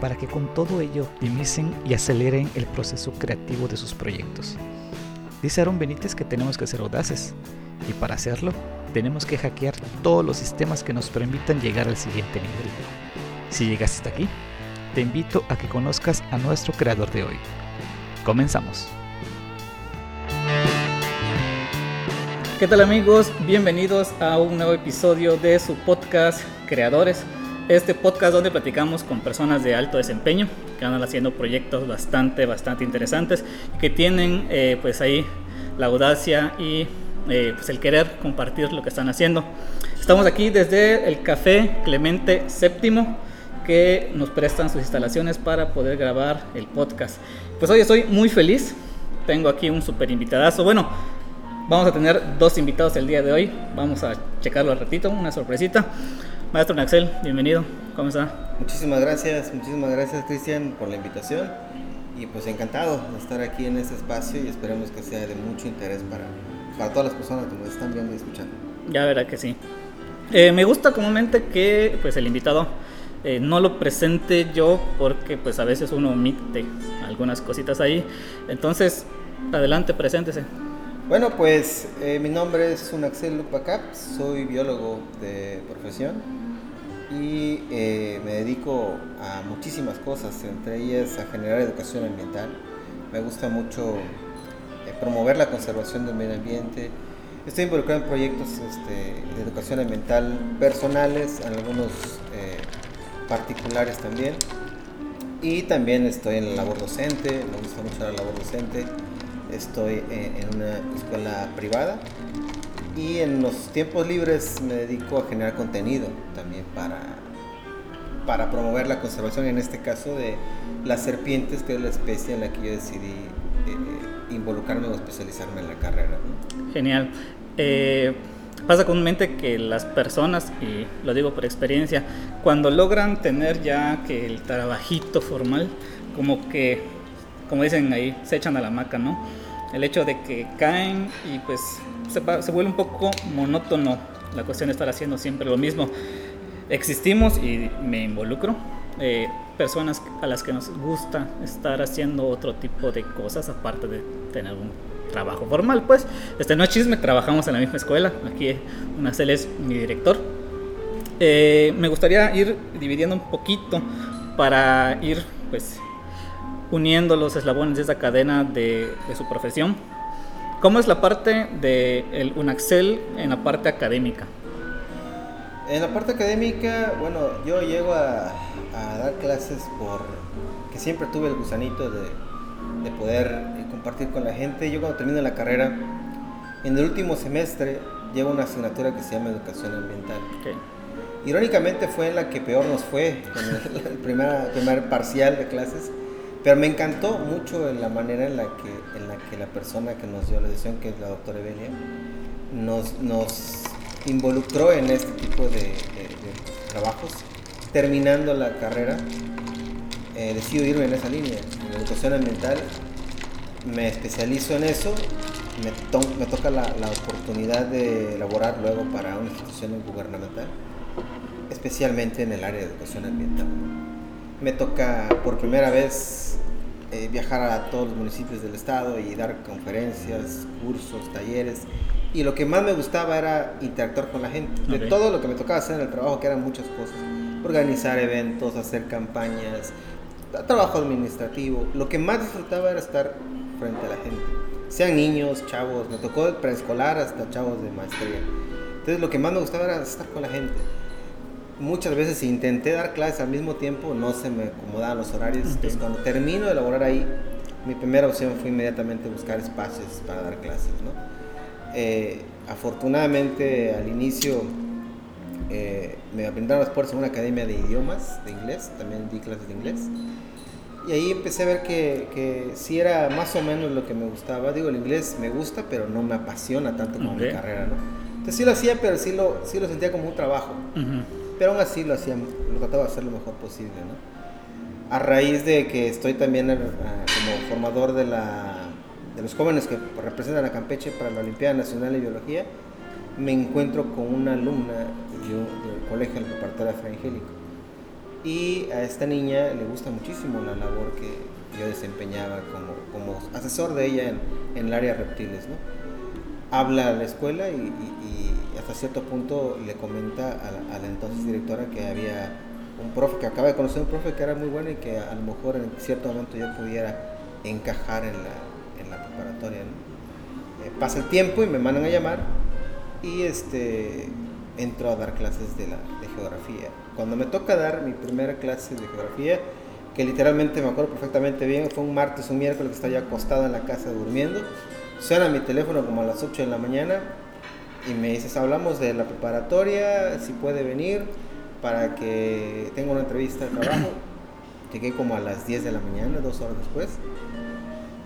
para que con todo ello optimicen y aceleren el proceso creativo de sus proyectos. Dice Aaron Benítez que tenemos que ser audaces y para hacerlo tenemos que hackear todos los sistemas que nos permitan llegar al siguiente nivel. Si llegaste hasta aquí, te invito a que conozcas a nuestro creador de hoy. Comenzamos. ¿Qué tal amigos? Bienvenidos a un nuevo episodio de su podcast Creadores. Este podcast donde platicamos con personas de alto desempeño que andan haciendo proyectos bastante, bastante interesantes que tienen eh, pues ahí la audacia y eh, pues el querer compartir lo que están haciendo. Estamos aquí desde el Café Clemente VII que nos prestan sus instalaciones para poder grabar el podcast. Pues hoy estoy muy feliz. Tengo aquí un super invitadazo. Bueno, Vamos a tener dos invitados el día de hoy. Vamos a checarlo al ratito, una sorpresita. Maestro Naxel, bienvenido. ¿Cómo está? Muchísimas gracias, muchísimas gracias Cristian por la invitación. Y pues encantado de estar aquí en este espacio y esperemos que sea de mucho interés para, para todas las personas que nos están viendo y escuchando. Ya verá que sí. Eh, me gusta comúnmente que pues el invitado eh, no lo presente yo porque pues a veces uno omite algunas cositas ahí. Entonces, adelante, preséntese. Bueno, pues eh, mi nombre es Unaxel Lupacap, soy biólogo de profesión y eh, me dedico a muchísimas cosas, entre ellas a generar educación ambiental. Me gusta mucho eh, promover la conservación del medio ambiente. Estoy involucrado en proyectos este, de educación ambiental personales, en algunos particulares también. Y también estoy en la labor docente, me gusta mucho la labor docente estoy en una escuela privada y en los tiempos libres me dedico a generar contenido también para, para promover la conservación, en este caso de las serpientes, que es la especie en la que yo decidí eh, involucrarme o especializarme en la carrera. Genial. Eh, pasa comúnmente que las personas, y lo digo por experiencia, cuando logran tener ya que el trabajito formal, como que, como dicen ahí, se echan a la maca, ¿no? El hecho de que caen y pues se, vuelve un poco monótono la cuestión de estar haciendo siempre lo mismo. Existimos y me involucro. Eh, personas a las que nos gusta estar haciendo otro tipo de cosas aparte de tener un trabajo formal pues este no es chisme trabajamos en la misma escuela aquí Unacel es mi director eh, me gustaría ir dividiendo un poquito para ir pues uniendo los eslabones de esa cadena de, su profesión. ¿Cómo es la parte de el UNAXEL en la parte académica? En la parte académica, bueno, yo llego a, dar clases por que siempre tuve el gusanito de, de, poder compartir con la gente. Yo cuando termino la carrera, en el último semestre, llevo una asignatura que se llama Educación Ambiental. Irónicamente fue en la que peor nos fue, en el, el primer, primer parcial de clases pero me encantó mucho la manera en la que, en la, que la persona que nos dio la decisión, que es la doctora Evelia, nos, nos involucró en este tipo de, trabajos. Terminando la carrera, eh, decido irme en esa línea, en educación ambiental. Me especializo en eso, me, me toca la, la, oportunidad de elaborar luego para una institución gubernamental, especialmente en el área de educación ambiental. Me toca por primera vez eh, viajar a todos los municipios del estado y dar conferencias, cursos, talleres. Y lo que más me gustaba era interactuar con la gente. De todo lo que me tocaba hacer en el trabajo, que eran muchas cosas. Organizar eventos, hacer campañas, trabajo administrativo. Lo que más disfrutaba era estar frente a la gente. Sean niños, chavos, me tocó preescolar hasta chavos de maestría. Entonces lo que más me gustaba era estar con la gente muchas veces intenté dar clases al mismo tiempo, no se me acomodaban los horarios. Entonces, cuando termino de elaborar ahí, mi primera opción fue inmediatamente buscar espacios para dar clases. Eh, afortunadamente, al inicio eh, me brindaron las puertas en una academia de idiomas, de inglés, también di clases de inglés. Y ahí empecé a ver que, que sí era más o menos lo que me gustaba. Digo, el inglés me gusta, pero no me apasiona tanto como mi carrera, ¿no? Entonces sí lo hacía, pero sí lo, sí lo sentía como un trabajo. Pero aún así lo hacía, lo trataba de hacer lo mejor posible, ¿no? A raíz de que estoy también eh, como formador de, la, de los jóvenes que representan a Campeche para la Olimpiada Nacional de Biología, me encuentro con una alumna del colegio del preparatorio Angélico. Y a esta niña le gusta muchísimo la labor que yo desempeñaba como, como asesor de ella en, en, el área reptiles. ¿no? Habla a la escuela y, hasta cierto punto le comenta a la, entonces directora que había un profe, que acaba de conocer un profe que era muy bueno y que a lo mejor en cierto momento yo pudiera encajar en la, en la preparatoria. Eh, pasa el tiempo y me mandan a llamar y este entro a dar clases de, la, de geografía. Cuando me toca dar mi primera clase de geografía, que literalmente me acuerdo perfectamente bien, fue un martes, un miércoles que estaba ya acostado en la casa durmiendo, suena mi teléfono como a las 8 de la mañana y me dices, hablamos de la preparatoria, si puede venir para que tenga una entrevista de trabajo. Llegué como a las 10 de la mañana, dos horas después.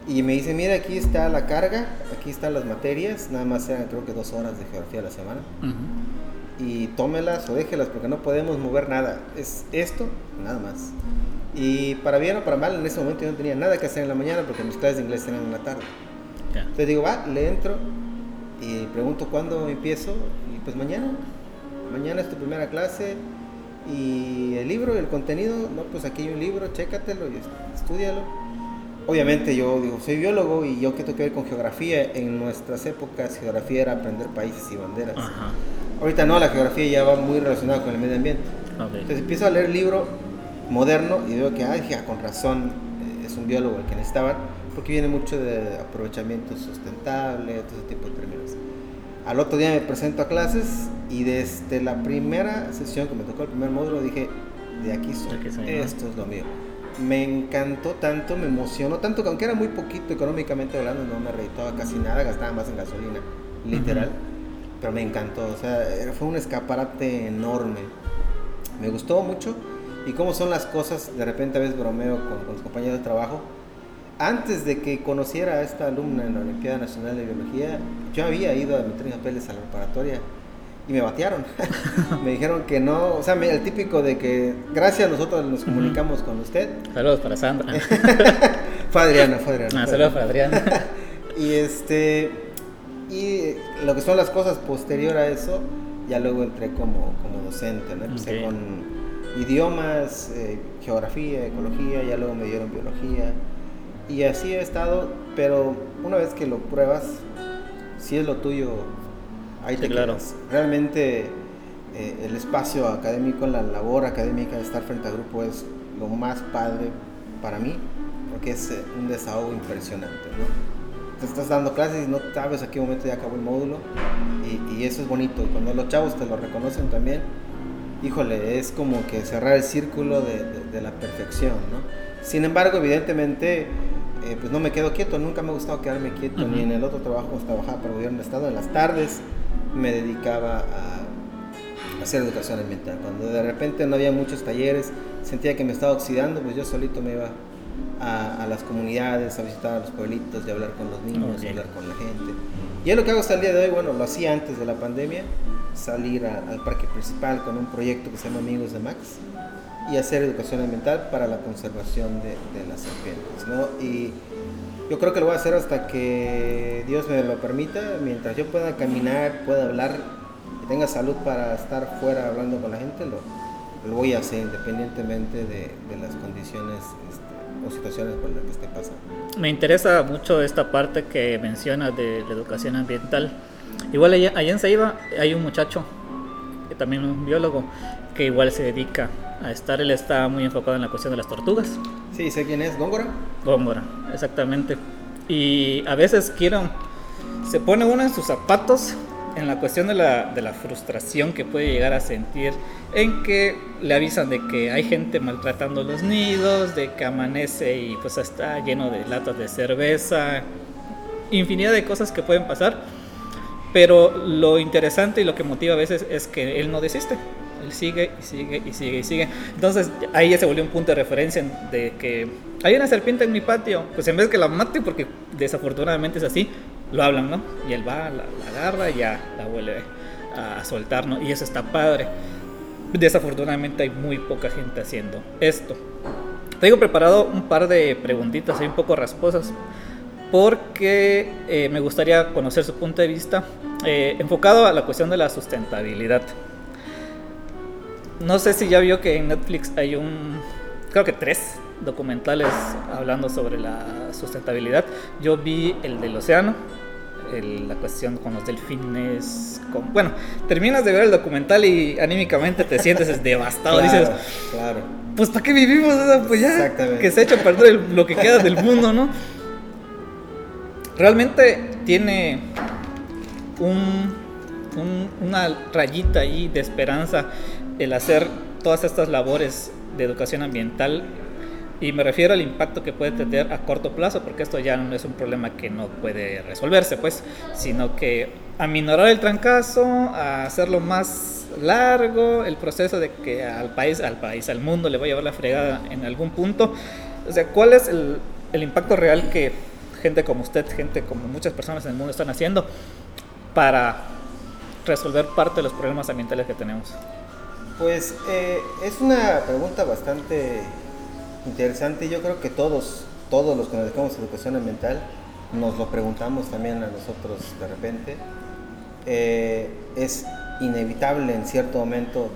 Y me dice, mira, aquí está la carga, aquí están las materias, nada más eran creo que dos horas de geografía a la semana. Y tómelas o déjelas porque no podemos mover nada. Es esto, nada más. Y para bien o para mal, en ese momento yo no tenía nada que hacer en la mañana porque mis clases de inglés eran en la tarde. Entonces digo, va, le entro y pregunto cuándo empiezo. Y pues mañana, mañana es tu primera clase. Y el libro, el contenido, no, pues aquí hay un libro, chécatelo y estudialo obviamente yo digo, soy biólogo y yo que tengo que ver con geografía. En nuestras épocas geografía era aprender países y banderas. Ahorita no, la geografía ya va muy relacionada con el medio ambiente. Entonces empiezo a leer el libro moderno y veo que, ah, con razón, eh, es un biólogo el que necesitaban, porque viene mucho de aprovechamiento sustentable, todo ese tipo de términos. Al otro día me presento a clases y desde la primera sesión que me tocó el primer módulo dije, de aquí soy, esto es lo mío me encantó tanto, me emocionó tanto, que aunque era muy poquito económicamente hablando, no me reditaba casi nada, gastaba más en gasolina, literal, pero me encantó, o sea, fue un escaparate enorme, me gustó mucho y cómo son las cosas, de repente a veces bromeo con, los compañeros de trabajo, antes de que conociera a esta alumna en la Olimpiada Nacional de Biología, yo había ido a meter papeles a la preparatoria y me batearon. me dijeron que no, o sea, el típico de que gracias nosotros nos comunicamos con usted. Saludos para Sandra. fue Adriana, fue Adriana. Ah, saludos para Adriana. y este, y lo que son las cosas posterior a eso, ya luego entré como, como docente, ¿no? Empecé con idiomas, eh, geografía, ecología, ya luego me dieron biología. Y así he estado, pero una vez que lo pruebas, si es lo tuyo, ahí te claro. Realmente eh, el espacio académico, la labor académica de estar frente al grupo es lo más padre para mí, porque es eh, un desahogo impresionante, ¿no? Te estás dando clases y no sabes a qué momento ya acabó el módulo y, y eso es bonito. Cuando los chavos te lo reconocen también, híjole, es como que cerrar el círculo de, de, la perfección, ¿no? Sin embargo, evidentemente, eh, pues no me quedo quieto, nunca me ha gustado quedarme quieto, ni en el otro trabajo, trabajaba para el gobierno de Estado, en las tardes me dedicaba a hacer educación ambiental. Cuando de repente no había muchos talleres, sentía que me estaba oxidando, pues yo solito me iba a, las comunidades, a visitar a los pueblitos, de hablar con los niños, de hablar con la gente. Y es lo que hago hasta el día de hoy, bueno, lo hacía antes de la pandemia, salir al parque principal con un proyecto que se llama Amigos de Max y hacer educación ambiental para la conservación de, las serpientes, ¿no? Y yo creo que lo voy a hacer hasta que Dios me lo permita, mientras yo pueda caminar, pueda hablar y tenga salud para estar fuera hablando con la gente, lo, voy a hacer independientemente de, las condiciones este, o situaciones por las que esté pasando. Me interesa mucho esta parte que mencionas de la educación ambiental. Igual allá, allá en Ceiba hay un muchacho, que también un biólogo, que igual se dedica a estar, él está muy enfocado en la cuestión de las tortugas. Sí, sé quién es, Góngora. Góngora, exactamente. Y a veces quiero, se pone uno en sus zapatos en la cuestión de la, de la frustración que puede llegar a sentir, en que le avisan de que hay gente maltratando los nidos, de que amanece y pues está lleno de latas de cerveza, infinidad de cosas que pueden pasar. Pero lo interesante y lo que motiva a veces es que él no desiste él sigue y sigue y sigue y sigue. Entonces ahí ya se volvió un punto de referencia de que hay una serpiente en mi patio, pues en vez que la mate, porque desafortunadamente es así, lo hablan, ¿no? Y él va, la, agarra y ya la vuelve a soltar, ¿no? Y eso está padre. Desafortunadamente hay muy poca gente haciendo esto. Tengo preparado un par de preguntitas ahí un poco rasposas porque eh, me gustaría conocer su punto de vista eh, enfocado a la cuestión de la sustentabilidad. No sé si ya vio que en Netflix hay un, creo que tres documentales hablando sobre la sustentabilidad. Yo vi el del océano, la cuestión con los delfines. Con, bueno, terminas de ver el documental y anímicamente te sientes devastado. dices, claro. pues ¿para qué vivimos? Pues ya, que se echa a perder lo que queda del mundo, ¿no? Realmente tiene un, una rayita ahí de esperanza el hacer todas estas labores de educación ambiental y me refiero al impacto que puede tener a corto plazo, porque esto ya no es un problema que no puede resolverse, pues, sino que aminorar el trancazo, a hacerlo más largo, el proceso de que al país, al país, al mundo le vaya a llevar la fregada en algún punto. O sea, ¿cuál es el, el impacto real que gente como usted, gente como muchas personas en el mundo están haciendo para resolver parte de los problemas ambientales que tenemos? Pues eh, es una pregunta bastante interesante. Yo creo que todos, todos los que nos dedicamos a educación ambiental, nos lo preguntamos también a nosotros de repente. Eh, es inevitable en cierto momento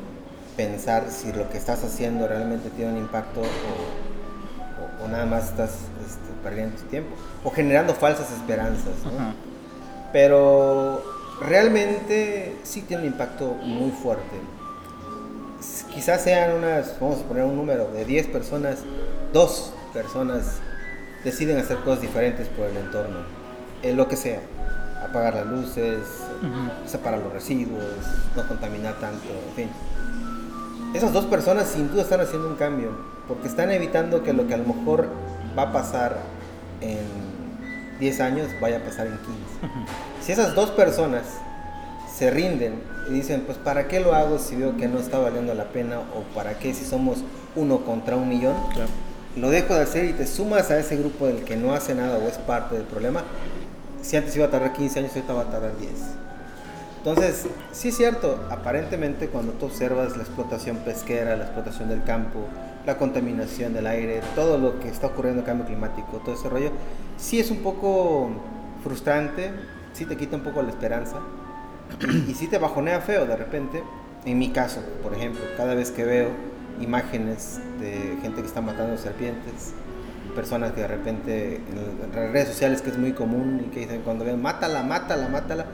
pensar si lo que estás haciendo realmente tiene un impacto o, nada más estás este, perdiendo tu tiempo o generando falsas esperanzas. Pero realmente sí tiene un impacto muy fuerte quizás sean unas, vamos a poner un número, de 10 personas, dos personas deciden hacer cosas diferentes por el entorno, en lo que sea, apagar las luces, separar los residuos, no contaminar tanto, en fin. Esas dos personas sin duda están haciendo un cambio, porque están evitando que lo que a lo mejor va a pasar en 10 años vaya a pasar en 15. Si esas dos personas se rinden y dicen, pues ¿para qué lo hago si veo que no está valiendo la pena? ¿O para qué si somos uno contra un millón? Lo dejo de hacer y te sumas a ese grupo del que no hace nada o es parte del problema. Si antes iba a tardar 15 años, ahorita va a tardar 10. Entonces, sí es cierto, aparentemente cuando tú observas la explotación pesquera, la explotación del campo, la contaminación del aire, todo lo que está ocurriendo en el cambio climático, todo ese rollo, sí es un poco frustrante, sí te quita un poco la esperanza, y si te bajonea feo de repente. En mi caso, por ejemplo, cada vez que veo imágenes de gente que está matando serpientes, personas que de repente en las redes sociales que es muy común y que dicen cuando ven mátala, mátala, mátala.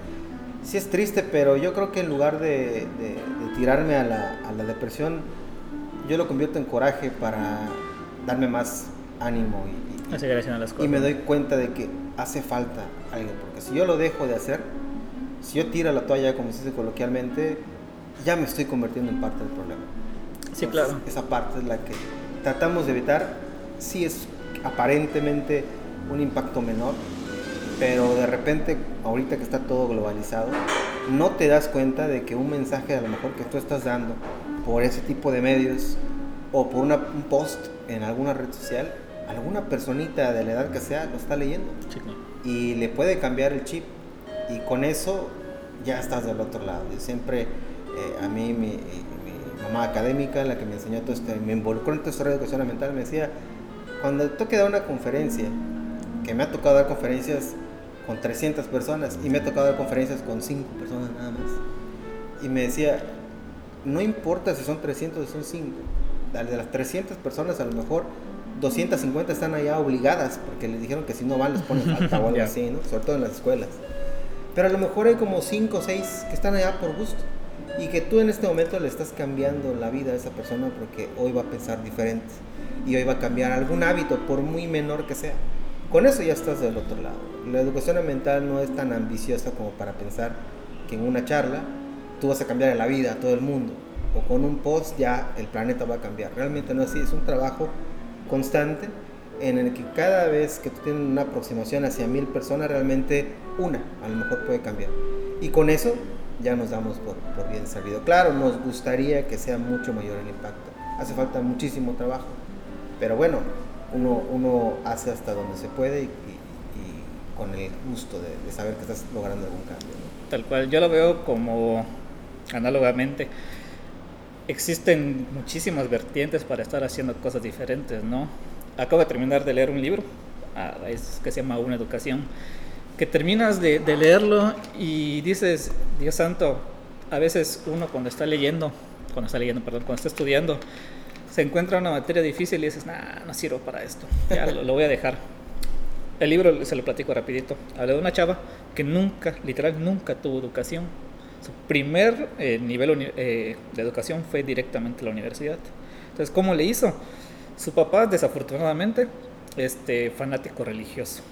Sí es triste, pero yo creo que en lugar de, tirarme a la, a la, depresión, yo lo convierto en coraje para darme más ánimo y, y, y me doy cuenta de que hace falta alguien, porque si yo lo dejo de hacer, si yo tiro la toalla, como se dice coloquialmente, ya me estoy convirtiendo en parte del problema. Sí, claro. Esa parte es la que tratamos de evitar. Sí es aparentemente un impacto menor, pero de repente, ahorita que está todo globalizado, no te das cuenta de que un mensaje a lo mejor que tú estás dando por ese tipo de medios o por una, un post en alguna red social, alguna personita de la edad que sea lo está leyendo. Y le puede cambiar el chip y con eso ya estás del otro lado. Yo siempre, eh, a mí, mi, mamá académica, la que me enseñó todo esto, me involucró en toda esta educación mental, me decía, cuando toque dar una conferencia, que me ha tocado dar conferencias con 300 personas y me ha tocado dar conferencias con 5 personas nada más. Y me decía, no importa si son 300 o son 5, de las 300 personas a lo mejor 250 están allá obligadas porque les dijeron que si no van les ponen falta o algo así, ¿no? sobre todo en las escuelas. Pero a lo mejor hay como 5 o 6 que están allá por gusto. Y que tú en este momento le estás cambiando la vida a esa persona porque hoy va a pensar diferente. Y hoy va a cambiar algún hábito, por muy menor que sea. Con eso ya estás del otro lado. La educación ambiental no es tan ambiciosa como para pensar que en una charla tú vas a cambiar la vida a todo el mundo. O con un post ya el planeta va a cambiar. Realmente no es así. Es un trabajo constante en el que cada vez que tú tienes una aproximación hacia mil personas, realmente una a lo mejor puede cambiar. Y con eso ya nos damos por, por bien servido. Claro, nos gustaría que sea mucho mayor el impacto. Hace falta muchísimo trabajo. Pero bueno, uno, uno hace hasta donde se puede y, y- y con el gusto de, de saber que estás logrando algún cambio. ¿no? Tal cual, yo lo veo como análogamente. Existen muchísimas vertientes para estar haciendo cosas diferentes, ¿no? Acabo de terminar de leer un libro ah, es- que se llama Una Educación, que terminas de, de leerlo y dices, Dios santo, a veces uno cuando está leyendo, cuando está leyendo, perdón, cuando está estudiando, se encuentra una materia difícil y dices, nah, no sirvo para esto, ya lo, lo voy a dejar. El libro se lo platico rapidito. Habla de una chava que nunca, literal, nunca tuvo educación. Su primer eh, nivel eh, de educación fue directamente a la universidad. Entonces, ¿cómo le hizo? Su papá, desafortunadamente, este, fanático religioso,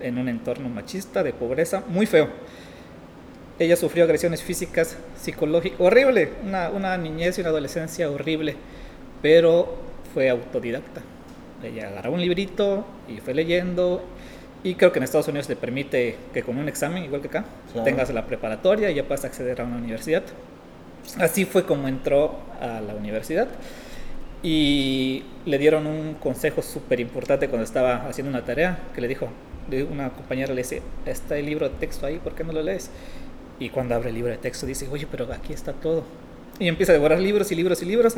en un entorno machista, de pobreza, muy feo. Ella sufrió agresiones físicas, psicológicas, horrible, una, una niñez y una adolescencia horrible, pero fue autodidacta. Ella agarró un librito y fue leyendo. Y creo que en Estados Unidos le permite que con un examen, igual que acá, Claro. tengas la preparatoria y ya puedas acceder a una universidad. Así fue como entró a la universidad. Y le dieron un consejo súper importante cuando estaba haciendo una tarea, que le dijo, una compañera le dice, está el libro de texto ahí, ¿por qué no lo lees? Y cuando abre el libro de texto dice, oye, pero aquí está todo. Y empieza a devorar libros y libros y libros.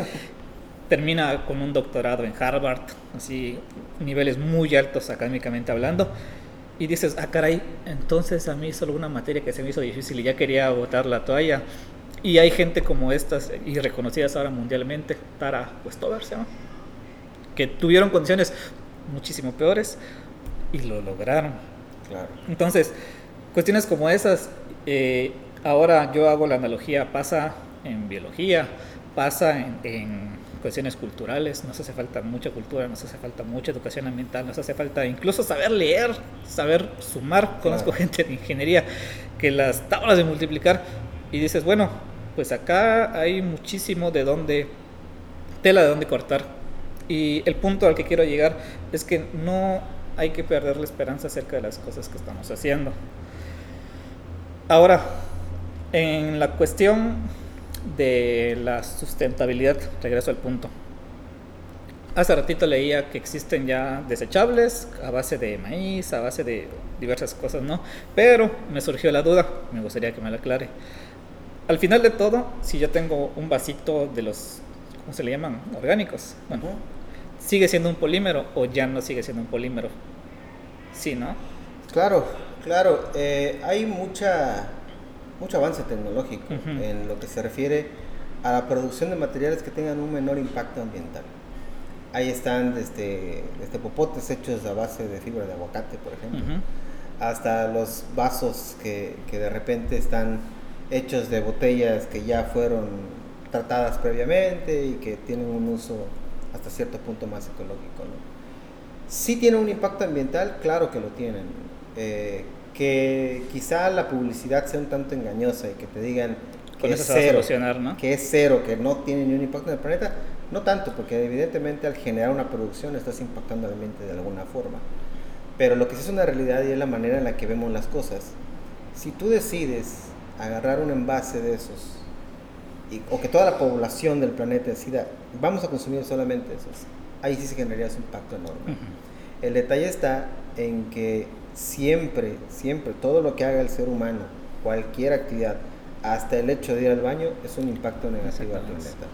Termina con un doctorado en Harvard, así, niveles muy altos académicamente hablando. Y dices, ah, caray, entonces a mí solo una materia que se me hizo difícil y ya quería botar la toalla. Y hay gente como estas, y reconocidas ahora mundialmente, Tara Westover se llama, que tuvieron condiciones muchísimo peores y lo lograron. Claro. Entonces, cuestiones como esas, eh, ahora yo hago la analogía, pasa en biología, pasa en, en cuestiones culturales, nos hace falta mucha cultura, nos hace falta mucha educación ambiental, nos hace falta incluso saber leer, saber sumar. Conozco Claro. gente de ingeniería que las tablas de multiplicar y dices, bueno, pues acá hay muchísimo de dónde, tela de dónde cortar. Y el punto al que quiero llegar es que no hay que perder la esperanza acerca de las cosas que estamos haciendo. Ahora, en la cuestión de la sustentabilidad, regreso al punto. Hace ratito leía que existen ya desechables a base de maíz, a base de diversas cosas, ¿no? Pero me surgió la duda, me gustaría que me la aclare. Al final de todo, si yo tengo un vasito de los, ¿cómo se le llaman? Orgánicos. Bueno. ¿sigue siendo un polímero o ya no sigue siendo un polímero? Sí, ¿no? Claro, claro. eh, hay mucha, mucho avance tecnológico en lo que se refiere a la producción de materiales que tengan un menor impacto ambiental. Ahí están desde, desde popotes hechos a base de fibra de aguacate, por ejemplo, hasta los vasos que, que de repente están hechos de botellas que ya fueron tratadas previamente y que tienen un uso hasta cierto punto más ecológico. ¿no? Sí tiene un impacto ambiental, claro que lo tienen. Eh, que quizá la publicidad sea un tanto engañosa y que te digan que es cero, ¿no? que es cero, que no tiene ni un impacto en el planeta, no tanto, porque evidentemente al generar una producción estás impactando al ambiente de alguna forma. Pero lo que sí es una realidad y es la manera en la que vemos las cosas. Si tú decides agarrar un envase de esos, y- o que toda la población del planeta decida, vamos a consumir solamente esos, ahí sí se generaría un impacto enorme. El detalle está en que siempre, siempre, todo lo que haga el ser humano, cualquier actividad, hasta el hecho de ir al baño, es un impacto negativo al planeta.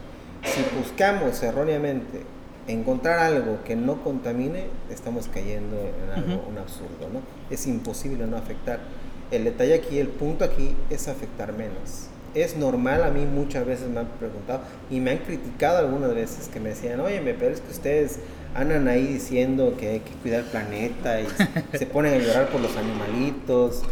Si buscamos erróneamente encontrar algo que no contamine, estamos cayendo en algo, un absurdo, ¿no? Es imposible no afectar. El detalle aquí, el punto aquí es afectar menos. Es normal, a mí muchas veces me han preguntado y me han criticado algunas veces que me decían, oye, me pero es que ustedes andan ahí diciendo que hay que cuidar el planeta y se ponen a llorar por los animalitos,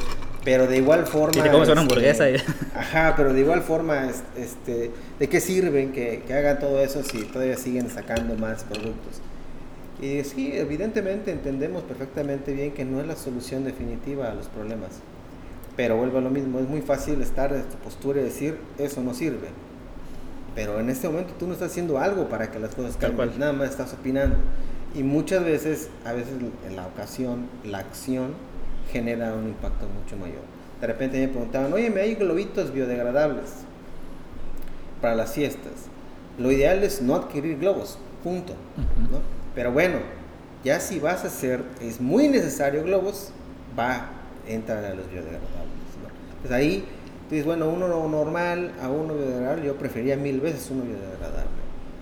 pero de igual forma... Y te comes una este, hamburguesa Ajá, pero de igual forma, es- este, ¿de qué sirven que, que hagan todo eso si todavía siguen sacando más productos? Y sí, evidentemente entendemos perfectamente bien que no es la solución definitiva a los problemas. Pero vuelvo a lo mismo, es muy fácil estar en tu postura y decir, eso no sirve. Pero en este momento tú no estás haciendo algo para que las cosas cambien, nada más estás opinando. Y muchas veces, a veces en la ocasión, la acción genera un impacto mucho mayor. de repente me preguntaban, oye, me hay globitos biodegradables para las fiestas. Lo ideal es no adquirir globos, punto. ¿no? Pero bueno, ya si vas a hacer, es muy necesario globos, va, entra a los biodegradables. Pues ahí, tú dices, bueno, uno normal a uno biodegradable, yo prefería mil veces uno biodegradable.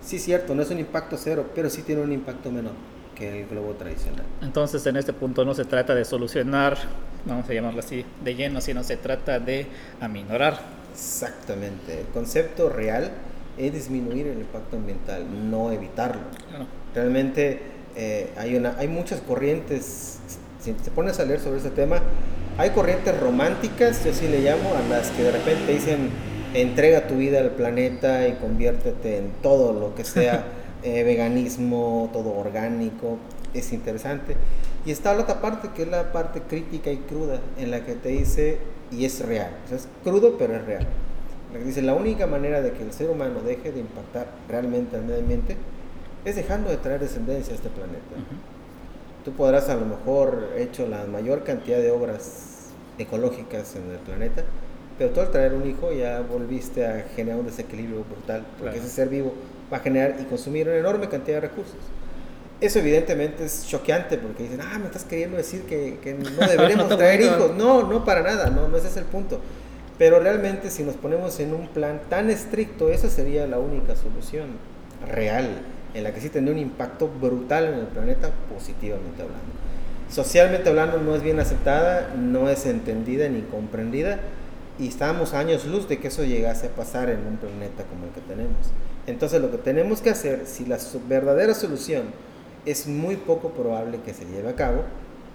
Sí, cierto, no es un impacto cero, pero sí tiene un impacto menor que el globo tradicional. Entonces, en este punto no se trata de solucionar, vamos a llamarlo así, de lleno, sino se trata de aminorar. Exactamente. El concepto real es disminuir el impacto ambiental, no evitarlo. Realmente eh, hay, una, hay muchas corrientes, si te pones a leer sobre ese tema, hay corrientes románticas, yo sí le llamo, a las que de repente dicen entrega tu vida al planeta y conviértete en todo lo que sea eh, veganismo, todo orgánico, es interesante. Y está la otra parte, que es la parte crítica y cruda, en la que te dice, y es real, es crudo pero es real. La que dice, la única manera de que el ser humano deje de impactar realmente al medio ambiente es dejando de traer descendencia a este planeta. Tú podrás a lo mejor hecho la mayor cantidad de obras ecológicas en el planeta, pero tú al traer un hijo ya volviste a generar un desequilibrio brutal, porque ese ser vivo va a generar y consumir una enorme cantidad de recursos. Eso evidentemente es choqueante porque dicen, ah, me estás queriendo decir que, que no deberíamos traer hijos. No, no para nada, no, no ese es el punto. Pero realmente si nos ponemos en un plan tan estricto, esa sería la única solución real, en la que sí tendría un impacto brutal en el planeta, positivamente hablando. Socialmente hablando no es bien aceptada, no es entendida ni comprendida, y estamos años luz de que eso llegase a pasar en un planeta como el que tenemos. Entonces lo que tenemos que hacer, si la verdadera solución es muy poco probable que se lleve a cabo,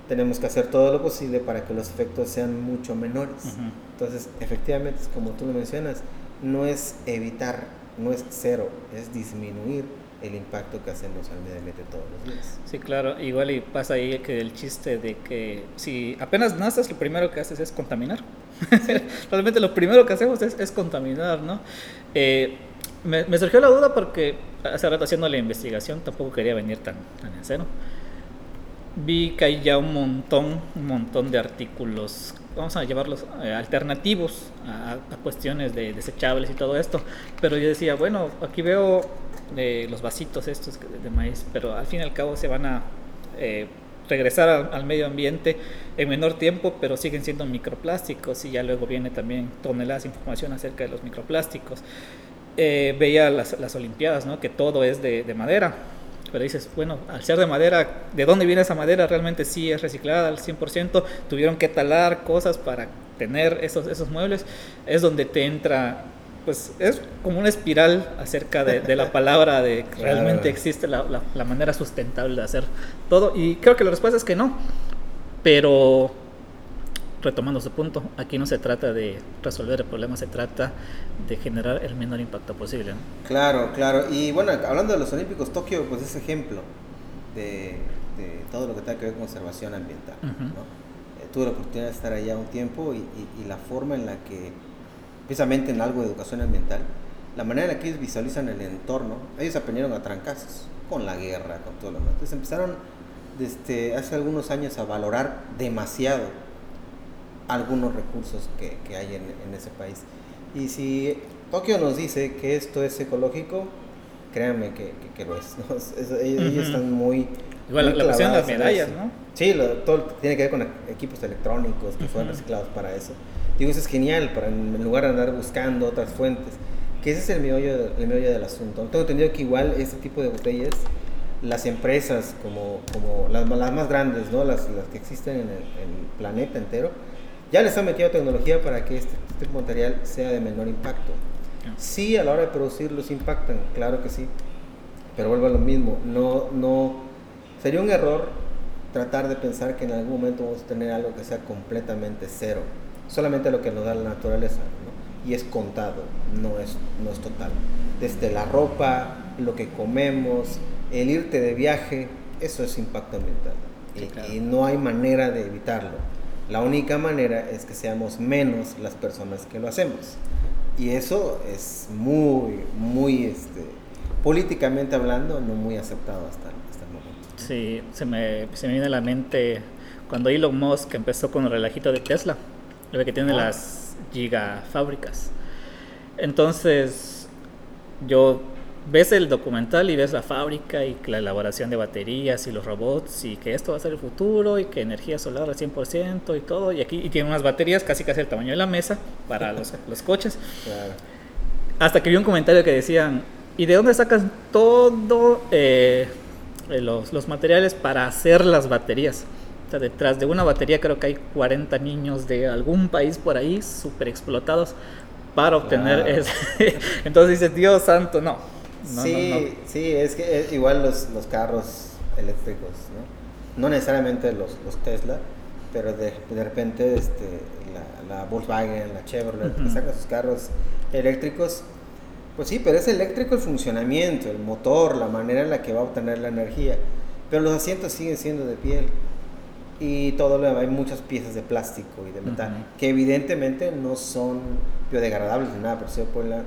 tenemos que hacer todo lo posible para que los efectos sean mucho menores. Entonces, efectivamente, como tú lo mencionas, no es evitar, no es cero, es disminuir el impacto que hacemos al medio ambiente todos los días. Sí, claro, igual y pasa ahí que el chiste de que si apenas naces, lo primero que haces es contaminar. Realmente lo primero que hacemos es, es contaminar, ¿no? Eh, me, me, surgió la duda porque hace rato haciendo la investigación tampoco quería venir tan, tan en cero. Vi que hay ya un montón, un montón de artículos, vamos a llevarlos eh, alternativos a, a, cuestiones de desechables y todo esto. Pero yo decía, bueno, aquí veo eh, los vasitos estos de, maíz, pero al fin y al cabo se van a eh, regresar al, al, medio ambiente en menor tiempo, pero siguen siendo microplásticos y ya luego viene también toneladas de información acerca de los microplásticos eh, veía las, las, Olimpiadas, ¿no? que todo es de, de, madera. Pero dices, bueno, al ser de madera, ¿de dónde viene esa madera? Realmente sí es reciclada al 100%. Tuvieron que talar cosas para tener esos, esos muebles. Es donde te entra, pues es como una espiral acerca de, de la palabra de que claro. realmente existe la, la, la manera sustentable de hacer todo. Y creo que la respuesta es que no. Pero retomando su punto, aquí no se trata de resolver el problema, se trata de generar el menor impacto posible. ¿no? Claro, claro. Y bueno, hablando de los Olímpicos, Tokio pues es ejemplo de, de todo lo que tenga que ver con conservación ambiental. Uh -huh. ¿no? eh, tuve la oportunidad de estar allá un tiempo y, y, y, la forma en la que, precisamente en algo de educación ambiental, la manera en la que ellos visualizan el entorno, ellos aprendieron a trancazos con la guerra, con todo lo demás. Entonces empezaron desde hace algunos años a valorar demasiado algunos recursos que, que hay en, en, ese país. Y si Tokio nos dice que esto es ecológico, créanme que, que, que lo es. ¿no? es ellos, uh -huh. están muy... Igual muy la cuestión de las medallas, ¿no? Sí, lo, todo tiene que ver con equipos electrónicos que uh -huh. fueron reciclados para eso. Digo, eso es genial, para en lugar de andar buscando otras fuentes. Que ese es el meollo, el meollo del asunto. Tengo entendido que igual este tipo de botellas las empresas como, como las, las, más grandes, ¿no? las, las que existen en el, en el planeta entero, ya les han metido tecnología para que este, este material sea de menor impacto. Sí, a la hora de producirlos impactan, claro que sí, pero vuelvo a lo mismo, no, no, sería un error tratar de pensar que en algún momento vamos a tener algo que sea completamente cero, solamente lo que nos da la naturaleza, ¿no? y es contado, no es, no es total. Desde la ropa, lo que comemos, el irte de viaje, eso es impacto ambiental. Sí, y, claro. y, no hay manera de evitarlo. La única manera es que seamos menos las personas que lo hacemos. Y eso es muy, muy, este, políticamente hablando, no muy aceptado hasta, hasta el momento. Sí, se me, se me viene a la mente cuando Elon Musk empezó con el relajito de Tesla. El que tiene Ah. las gigafábricas. Entonces, yo ves el documental y ves la fábrica y la elaboración de baterías y los robots y que esto va a ser el futuro y que energía solar al 100% y todo. Y aquí y tiene unas baterías casi casi el tamaño de la mesa para los, los coches. Claro. Hasta que vi un comentario que decían, ¿y de dónde sacan todo eh, los, los materiales para hacer las baterías? Detrás de una batería creo que hay 40 niños de algún país por ahí súper explotados para obtener Claro. ese. Entonces dices, Dios santo, no. No, sí, no, no. sí, es que eh, igual los, los carros eléctricos, ¿no? No necesariamente los, los Tesla, pero de, de repente este, la, la Volkswagen, la Chevrolet, que Ujú. sacan sus carros eléctricos, pues sí, pero es eléctrico el funcionamiento, el motor, la manera en la que va a obtener la energía. Pero los asientos siguen siendo de piel. Y todo lo hay muchas piezas de plástico y de metal, que evidentemente no son biodegradables ni nada, pero por la-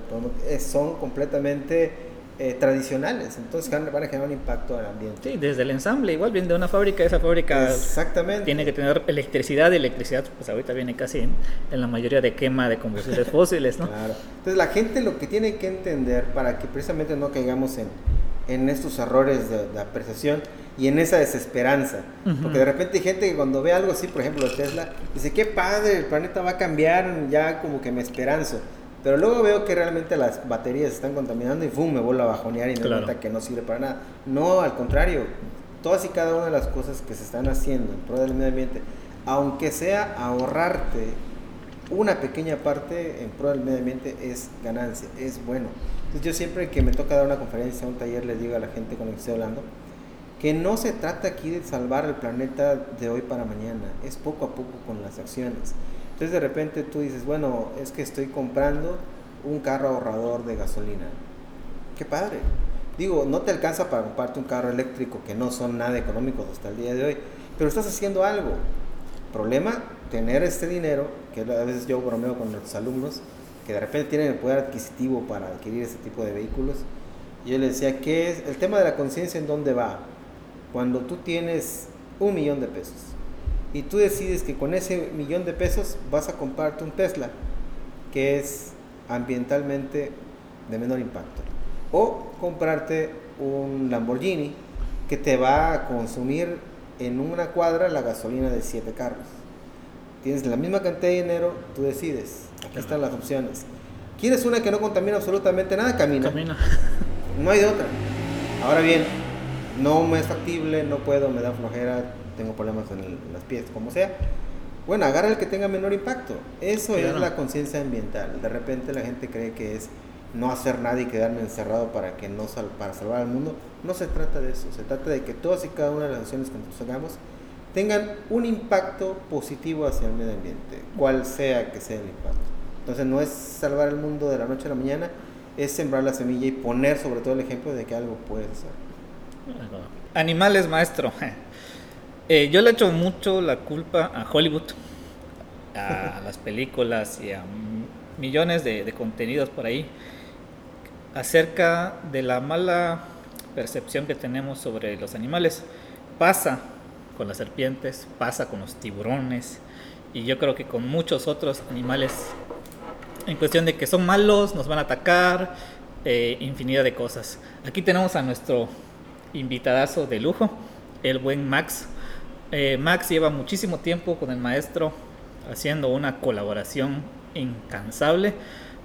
eh, son completamente eh, tradicionales, entonces van van a generar un impacto al ambiente. Sí, desde el ensamble, igual viene de una fábrica, esa fábrica Exactamente. tiene que tener electricidad y electricidad, pues ahorita viene casi en, en la mayoría de quema de combustibles fósiles, ¿no? Claro. Entonces la gente lo que tiene que entender para que precisamente no caigamos en, en estos errores de, de apreciación y en esa desesperanza. Ujú. Porque de repente hay gente que cuando ve algo así, por ejemplo Tesla, dice, qué padre, el planeta va a cambiar, ya como que me esperanzo. Pero luego veo que realmente las baterías se están contaminando y ¡fum! me vuelvo a bajonear y me Claro. cuenta que no sirve para nada. No, al contrario, todas y cada una de las cosas que se están haciendo en pro del medio ambiente, aunque sea ahorrarte una pequeña parte en pro del medio ambiente es ganancia, es bueno. Entonces yo siempre que me toca dar una conferencia, un taller, les digo a la gente con la que estoy hablando, que no se trata aquí de salvar el planeta de hoy para mañana, es poco a poco con las acciones. Entonces de repente tú dices, bueno, es que estoy comprando un carro ahorrador de gasolina. Qué padre. Digo, no te alcanza para comprarte un carro eléctrico que no son nada económicos hasta el día de hoy, pero estás haciendo algo. Problema, tener este dinero, que a veces yo bromeo con nuestros alumnos, que de repente tienen el poder adquisitivo para adquirir este tipo de vehículos. Yo les decía, ¿qué es el tema de la conciencia en dónde va? Cuando tú tienes un millón de pesos y tú decides que con ese millón de pesos vas a comprarte un Tesla, que es ambientalmente de menor impacto. O comprarte un Lamborghini que te va a consumir en una cuadra la gasolina de 7 carros. Tienes la misma cantidad de dinero, tú decides. Aquí están las opciones. ¿Quieres una que no contamina absolutamente nada? Camina. Camina. No hay de otra. Ahora bien, no me es factible, no puedo, me da flojera, tengo problemas en, el- en las pies, como sea. Bueno, agarra el que tenga menor impacto. Eso es Claro. la conciencia ambiental. De repente la gente cree que es no hacer nada y quedarme encerrado para que no sal- para salvar al mundo. No se trata de eso. Se trata de que todas y cada una de las acciones que nosotros hagamos tengan un impacto positivo hacia el medio ambiente, cual sea que sea el impacto. Entonces no es salvar el mundo de la noche a la mañana, es sembrar la semilla y poner sobre todo el ejemplo de que algo puedes hacer. Animales, maestro. Eh, yo le echo mucho la culpa a Hollywood, a las películas y a millones de, de contenidos por ahí acerca de la mala percepción que tenemos sobre los animales. Pasa con las serpientes, pasa con los tiburones y yo creo que con muchos otros animales en cuestión de que son malos, nos van a atacar, eh, infinidad de cosas. Aquí tenemos a nuestro invitadazo de lujo, el buen Max. Eh, Max lleva muchísimo tiempo con el maestro haciendo una colaboración incansable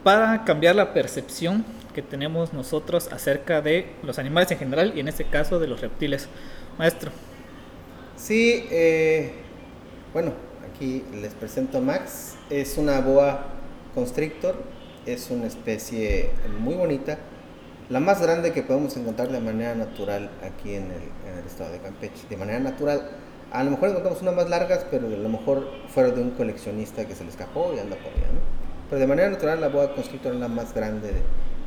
para cambiar la percepción que tenemos nosotros acerca de los animales en general y en este caso de los reptiles. Maestro, Sí, eh, bueno, aquí les presento a Max. Es una boa constrictor, es una especie muy bonita, la más grande que podemos encontrar de manera natural aquí en el, en el estado de Campeche. De manera natural, a lo mejor encontramos unas más largas, pero a lo mejor fuera de un coleccionista que se le escapó y anda por allá, ¿no? Pero de manera natural, la boa constrictor es la más grande de-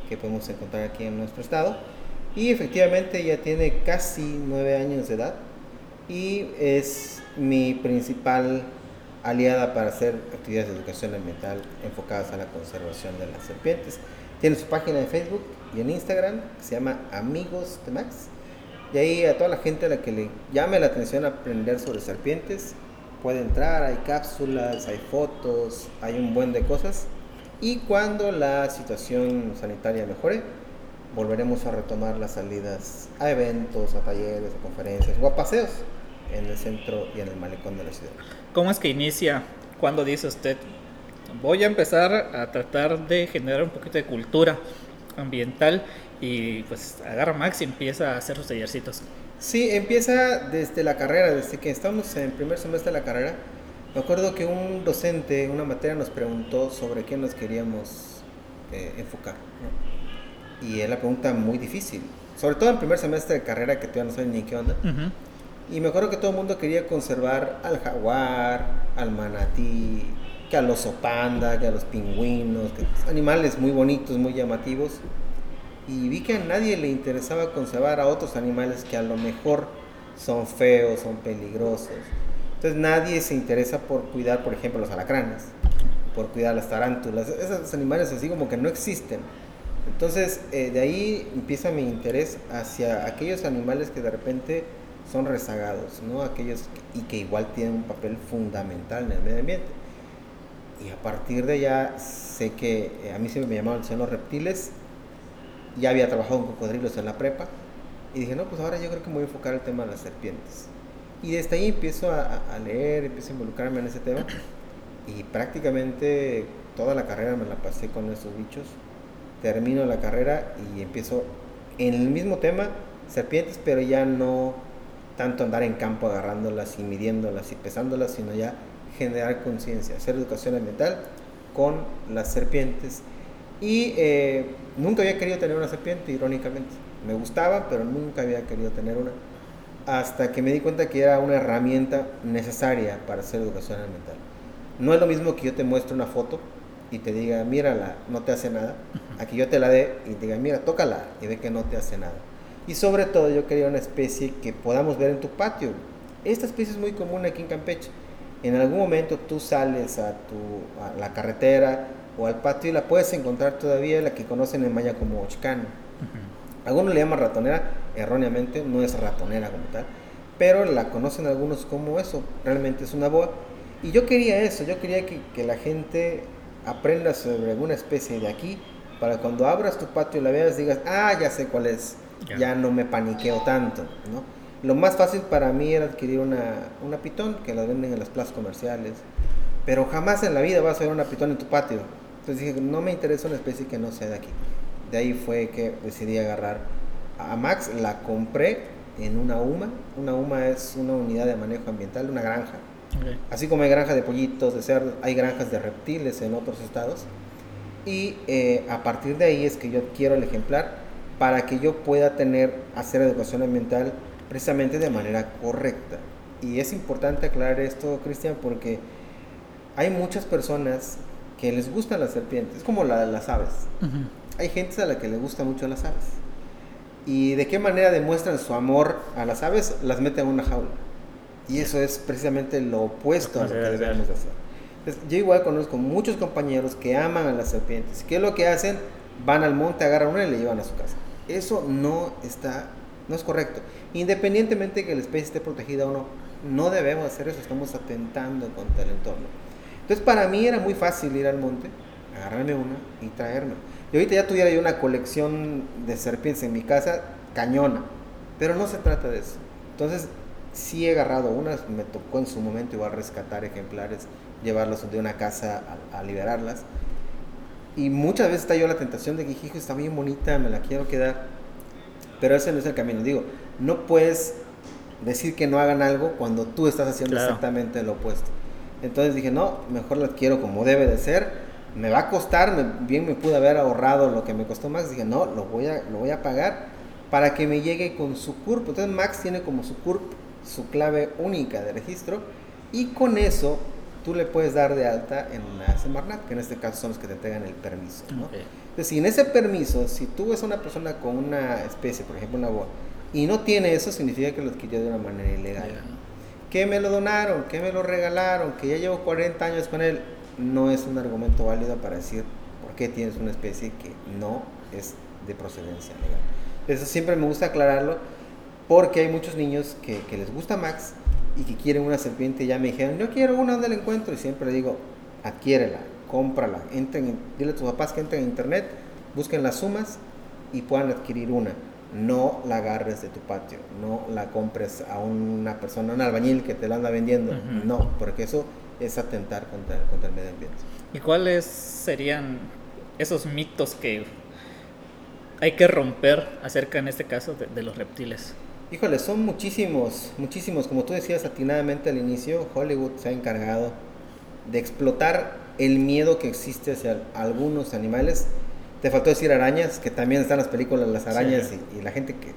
que podemos encontrar aquí en nuestro estado. Y efectivamente ya tiene casi nueve años de edad y es mi principal aliada para hacer actividades de educación ambiental enfocadas a la conservación de las serpientes. Tiene su página de Facebook y en Instagram que se llama Amigos de Max. Y ahí a toda la gente a la que le llame la atención aprender sobre serpientes, puede entrar, hay cápsulas, hay fotos, hay un buen de cosas. Y cuando la situación sanitaria mejore, volveremos a retomar las salidas a eventos, a talleres, a conferencias o a paseos en el centro y en el malecón de la ciudad. ¿Cómo es que inicia? cuando dice usted, voy a empezar a tratar de generar un poquito de cultura ambiental y pues agarra Max y empieza a hacer sus tallercitos? Sí, empieza desde la carrera, desde que estamos en primer semestre de la carrera. Me acuerdo que un docente, una materia, nos preguntó sobre qué nos queríamos eh, enfocar. Y es la pregunta muy difícil, sobre todo en primer semestre de carrera que todavía no saben ni qué onda. Y me acuerdo que todo el mundo quería conservar al jaguar, al manatí, que al oso panda, que a los pingüinos, que animales muy bonitos, muy llamativos. Y vi que a nadie le interesaba conservar a otros animales que a lo mejor son feos, son peligrosos. Entonces nadie se interesa por cuidar, por ejemplo, los alacranes, por cuidar las tarántulas. Esos animales así como que no existen. Entonces eh, de ahí empieza mi interés hacia aquellos animales que de repente son rezagados, ¿no? Aquellos y que igual tienen un papel fundamental en el medio ambiente. Y a partir de allá sé que eh, a mí siempre me llamaban los reptiles, ya había trabajado con cocodrilos en la prepa y dije, no, pues ahora yo creo que me voy a enfocar el tema de las serpientes. Y desde ahí empiezo a, a leer, empiezo a involucrarme en ese tema y prácticamente toda la carrera me la pasé con esos bichos. Termino la carrera y empiezo en el mismo tema, serpientes, pero ya no tanto andar en campo agarrándolas y midiéndolas y pesándolas, sino ya generar conciencia, hacer educación ambiental con las serpientes. Y eh, nunca había querido tener una serpiente, irónicamente. Me gustaba, pero nunca había querido tener una. Hasta que me di cuenta que era una herramienta necesaria para hacer educación ambiental. No es lo mismo que yo te muestre una foto y te diga, mírala, no te hace nada, a que yo te la dé y diga, mira, tócala y ve que no te hace nada. Y sobre todo yo quería una especie que podamos ver en tu patio. Esta especie es muy común aquí en Campeche. En algún momento tú sales a, tu, la carretera o al patio y la puedes encontrar todavía, la que conocen en Maya como ochcán. Algunos le llaman ratonera, erróneamente, no es ratonera como tal, pero la conocen algunos como eso, realmente es una boa. Y yo quería eso, yo quería que, que la gente aprenda sobre alguna especie de aquí, para cuando abras tu patio y la veas digas, ah, ya sé cuál es ya. no me paniqueo tanto, ¿no? Lo más fácil para mí era adquirir una, una pitón, que la venden en las plazas comerciales, pero jamás en la vida vas a ver una pitón en tu patio. Entonces dije, no me interesa una especie que no sea de aquí. De ahí fue que decidí agarrar a Max, la compré en una UMA. Una UMA es una unidad de manejo ambiental, una granja. Así como hay granjas de pollitos, de cerdos, hay granjas de reptiles en otros estados. Y eh, a partir de ahí es que yo quiero el ejemplar para que yo pueda tener, hacer educación ambiental precisamente de manera correcta. Y es importante aclarar esto, Cristian, porque hay muchas personas que les gustan las serpientes, es como la, las aves. Hay gente a la que le gustan mucho las aves. ¿Y de qué manera demuestran su amor a las aves? Las meten en una jaula. Y eso es precisamente lo opuesto a lo que debemos hacer. Yo igual conozco muchos compañeros que aman a las serpientes. ¿Qué es lo que hacen? Van al monte, agarran una y le llevan a su casa. Eso no está, no es correcto. Independientemente de que la especie esté protegida o no, no debemos hacer eso, estamos atentando contra el entorno. Entonces para mí era muy fácil ir al monte, agarrarme una y traerme. Y ahorita ya tuviera yo una colección de serpientes en mi casa, cañona, pero no se trata de eso. Entonces sí he agarrado unas, me tocó en su momento igual rescatar ejemplares, llevarlos de una casa a liberarlas y muchas veces está yo la tentación de que, hijo, está bien bonita, me la quiero quedar. Pero ese no es el camino. Digo, no puedes decir que no hagan algo cuando tú estás haciendo exactamente lo opuesto. Entonces dije, no, mejor la quiero como debe de ser. Me va a costar, bien me pude haber ahorrado lo que me costó Max. Dije, no, lo voy a, lo voy a pagar para que me llegue con su CURP. Entonces Max tiene como su CURP su clave única de registro y con eso tú le puedes dar de alta en la Semarnat, que en este caso son los que te entregan el permiso. ¿no? Entonces, si en ese permiso, si tú ves a una persona con una especie, por ejemplo una boa, y no tiene eso, significa que lo adquirió de una manera ilegal. Que me lo donaron, que me lo regalaron, que ya llevo 40 años con él, no es un argumento válido para decir por qué tienes una especie que no es de procedencia legal. Eso siempre me gusta aclararlo porque hay muchos niños que, que les gusta Max y que quieren una serpiente, ya me dijeron, yo quiero una, ¿dónde la encuentro? Y siempre le digo, adquiérela, cómprala, entren, dile a tus papás que entren en internet, busquen las sumas y puedan adquirir una. No la agarres de tu patio, no la compres a una persona, un albañil que te la anda vendiendo, no, porque eso es atentar contra, contra el medio ambiente. ¿Y cuáles serían esos mitos que hay que romper acerca en este caso de, de los reptiles? Híjole, son muchísimos, muchísimos. Como tú decías atinadamente al inicio, Hollywood se ha encargado de explotar el miedo que existe hacia algunos animales. Te faltó decir arañas, que también están las películas las arañas y, la gente que...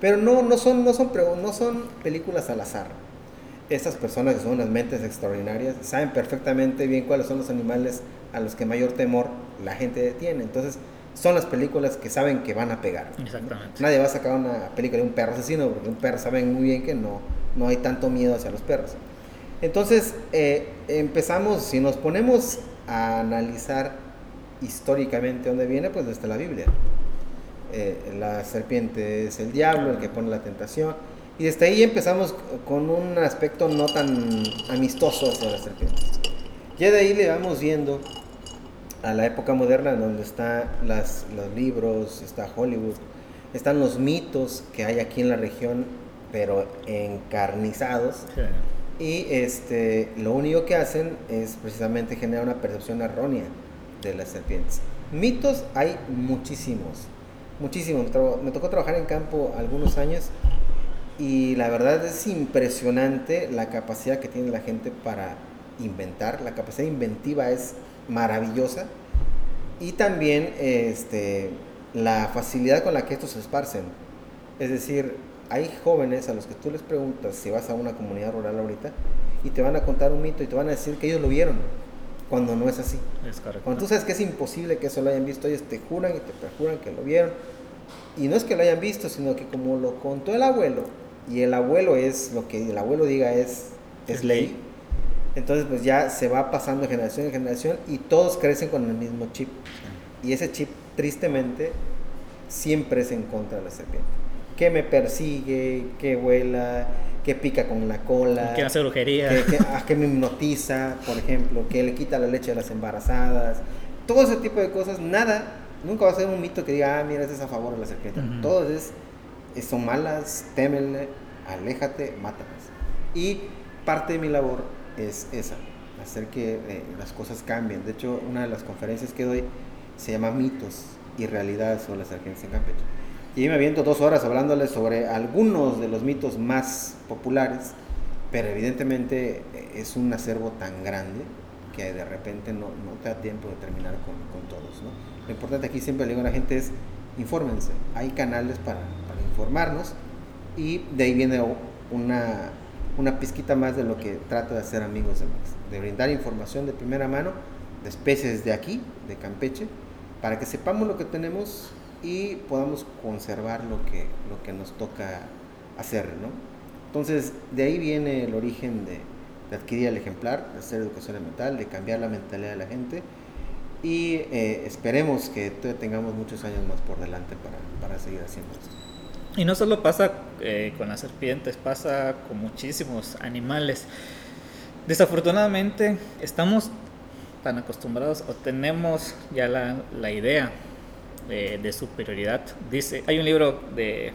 Pero no, no, son, no, son, no son películas al azar. Estas personas que son unas mentes extraordinarias saben perfectamente bien cuáles son los animales a los que mayor temor la gente tiene. Entonces, son las películas que saben que van a pegar. Exactamente. Nadie va a sacar una película de un perro asesino, porque un perro saben muy bien que no, no hay tanto miedo hacia los perros. Entonces, eh, empezamos, si nos ponemos a analizar históricamente dónde viene, pues desde la Biblia. Eh, la serpiente es el diablo, el que pone la tentación. Y desde ahí empezamos con un aspecto no tan amistoso hacia la serpiente. Ya de ahí le vamos viendo a la época moderna donde están las, los libros, está Hollywood, están los mitos que hay aquí en la región, pero encarnizados. Y este, lo único que hacen es precisamente generar una percepción errónea de las serpientes. Mitos hay muchísimos, muchísimos. Me tocó trabajar en campo algunos años y la verdad es impresionante la capacidad que tiene la gente para inventar. La capacidad inventiva es maravillosa y también este, la facilidad con la que estos se esparcen. Es decir, hay jóvenes a los que tú les preguntas si vas a una comunidad rural ahorita y te van a contar un mito y te van a decir que ellos lo vieron, cuando no es así. Es cuando tú sabes que es imposible que eso lo hayan visto, ellos te juran y te perjuran que lo vieron. Y no es que lo hayan visto, sino que como lo contó el abuelo, y el abuelo es lo que el abuelo diga es, es ley entonces pues ya se va pasando de generación en generación y todos crecen con el mismo chip. Y ese chip tristemente siempre es en contra de la serpiente. Que me persigue, que vuela, que pica con la cola. Que hace brujería. Que, ah, que, me hipnotiza, por ejemplo, que le quita la leche a las embarazadas. Todo ese tipo de cosas, nada, nunca va a ser un mito que diga, ah, mira, es a favor de la serpiente. Todo es, son malas, témenle, aléjate, mátalas. Y parte de mi labor es esa, hacer que eh, las cosas cambien. De hecho, una de las conferencias que doy se llama Mitos y Realidades sobre las serpientes en Campeche. Y me aviento dos horas hablándoles sobre algunos de los mitos más populares, pero evidentemente eh, es un acervo tan grande que de repente no, no te da tiempo de terminar con, con todos. ¿no? Lo importante aquí siempre le digo a la gente es infórmense. Hay canales para, para informarnos y de ahí viene una una pizquita más de lo que trato de hacer amigos de Max, de brindar información de primera mano de especies de aquí, de Campeche, para que sepamos lo que tenemos y podamos conservar lo que, lo que nos toca hacer, ¿no? Entonces, de ahí viene el origen de, adquirir el ejemplar, de hacer educación ambiental, de cambiar la mentalidad de la gente y eh, esperemos que tengamos muchos años más por delante para, para seguir haciendo esto. Y no solo pasa eh, con las serpientes, pasa con muchísimos animales. Desafortunadamente estamos tan acostumbrados o tenemos ya la, idea de, superioridad. Dice, hay un libro de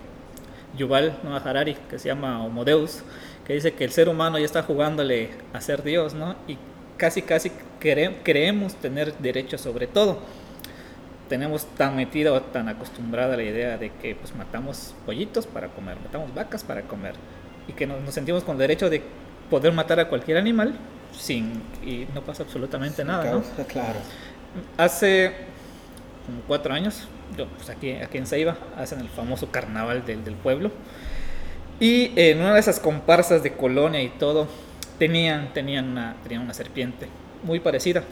Yuval Noah Harari que se llama Homo Deus, que dice que el ser humano ya está jugándole a ser Dios, ¿no? Y casi, casi creemos tener derecho sobre todo tenemos tan metida o tan acostumbrada la idea de que pues matamos pollitos para comer, matamos vacas para comer y que nos, sentimos con derecho de poder matar a cualquier animal sin y no pasa absolutamente nada. ¿no? Claro. Hace como cuatro años, yo, pues aquí, aquí en Ceiba hacen el famoso carnaval del, del pueblo y en una de esas comparsas de colonia y todo tenían, tenían, una, tenían una serpiente muy parecida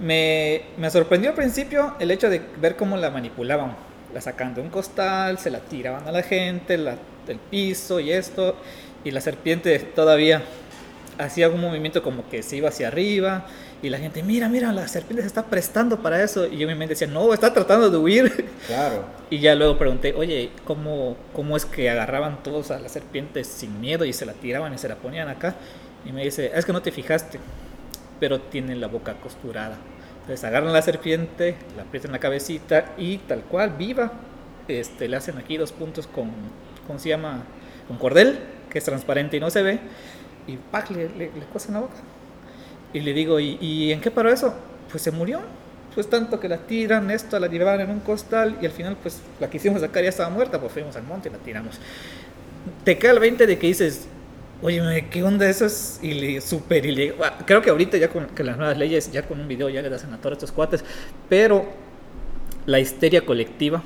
me, me, sorprendió al principio el hecho de ver cómo la manipulaban. La sacan de un costal, se la tiraban a la gente, la, del piso y esto. Y la serpiente todavía hacía un movimiento como que se iba hacia arriba y la gente, mira, mira, la serpiente se está prestando para eso. Y yo en mi mente decía, no, está tratando de huir. Claro. Y ya luego pregunté, oye, ¿cómo, ¿cómo es que agarraban todos a la serpiente sin miedo y se la tiraban y se la ponían acá? Y me dice, es que no te fijaste, pero tiene la boca costurada. Entonces agarran la serpiente, la aprietan la cabecita y tal cual, viva, este, le hacen aquí dos puntos con, ¿cómo se llama? Con cordel, que es transparente y no se ve, y ¡pac! le, le, le cosen la boca. Y le digo, ¿y, ¿y en qué paró eso? Pues se murió. Pues tanto que la tiran, esto la llevaban en un costal y al final pues la quisimos sacar ya estaba muerta, pues fuimos al monte y la tiramos. Te cae el 20 de que dices, oye, ¿qué onda eso? Es? Y le, ah, creo que ahorita ya con que las nuevas leyes, ya con un video ya le hacen a todos estos cuates, pero la histeria colectiva,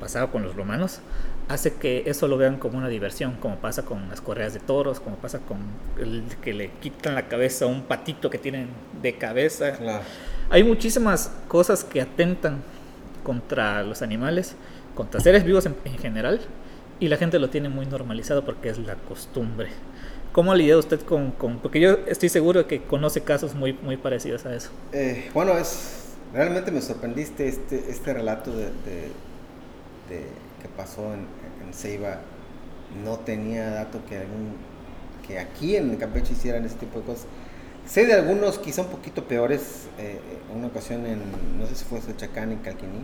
pasada con los romanos, hace que eso lo vean como una diversión, como pasa con las correas de toros, como pasa con el que le quitan la cabeza a un patito que tienen de cabeza. Claro. Hay muchísimas cosas que atentan contra los animales, contra seres vivos en, en, general, y la gente lo tiene muy normalizado porque es la costumbre. ¿Cómo lidia usted con, Porque yo estoy seguro que conoce casos muy, muy parecidos a eso. Eh, bueno, es realmente me sorprendiste este, este relato de, de, de que pasó en, en, Ceiba. No tenía dato que, algún, que aquí en Campeche hicieran este tipo de cosas. Sé de algunos quizá un poquito peores. Eh, una ocasión en, no sé si fue el Chacán, en Calquiní.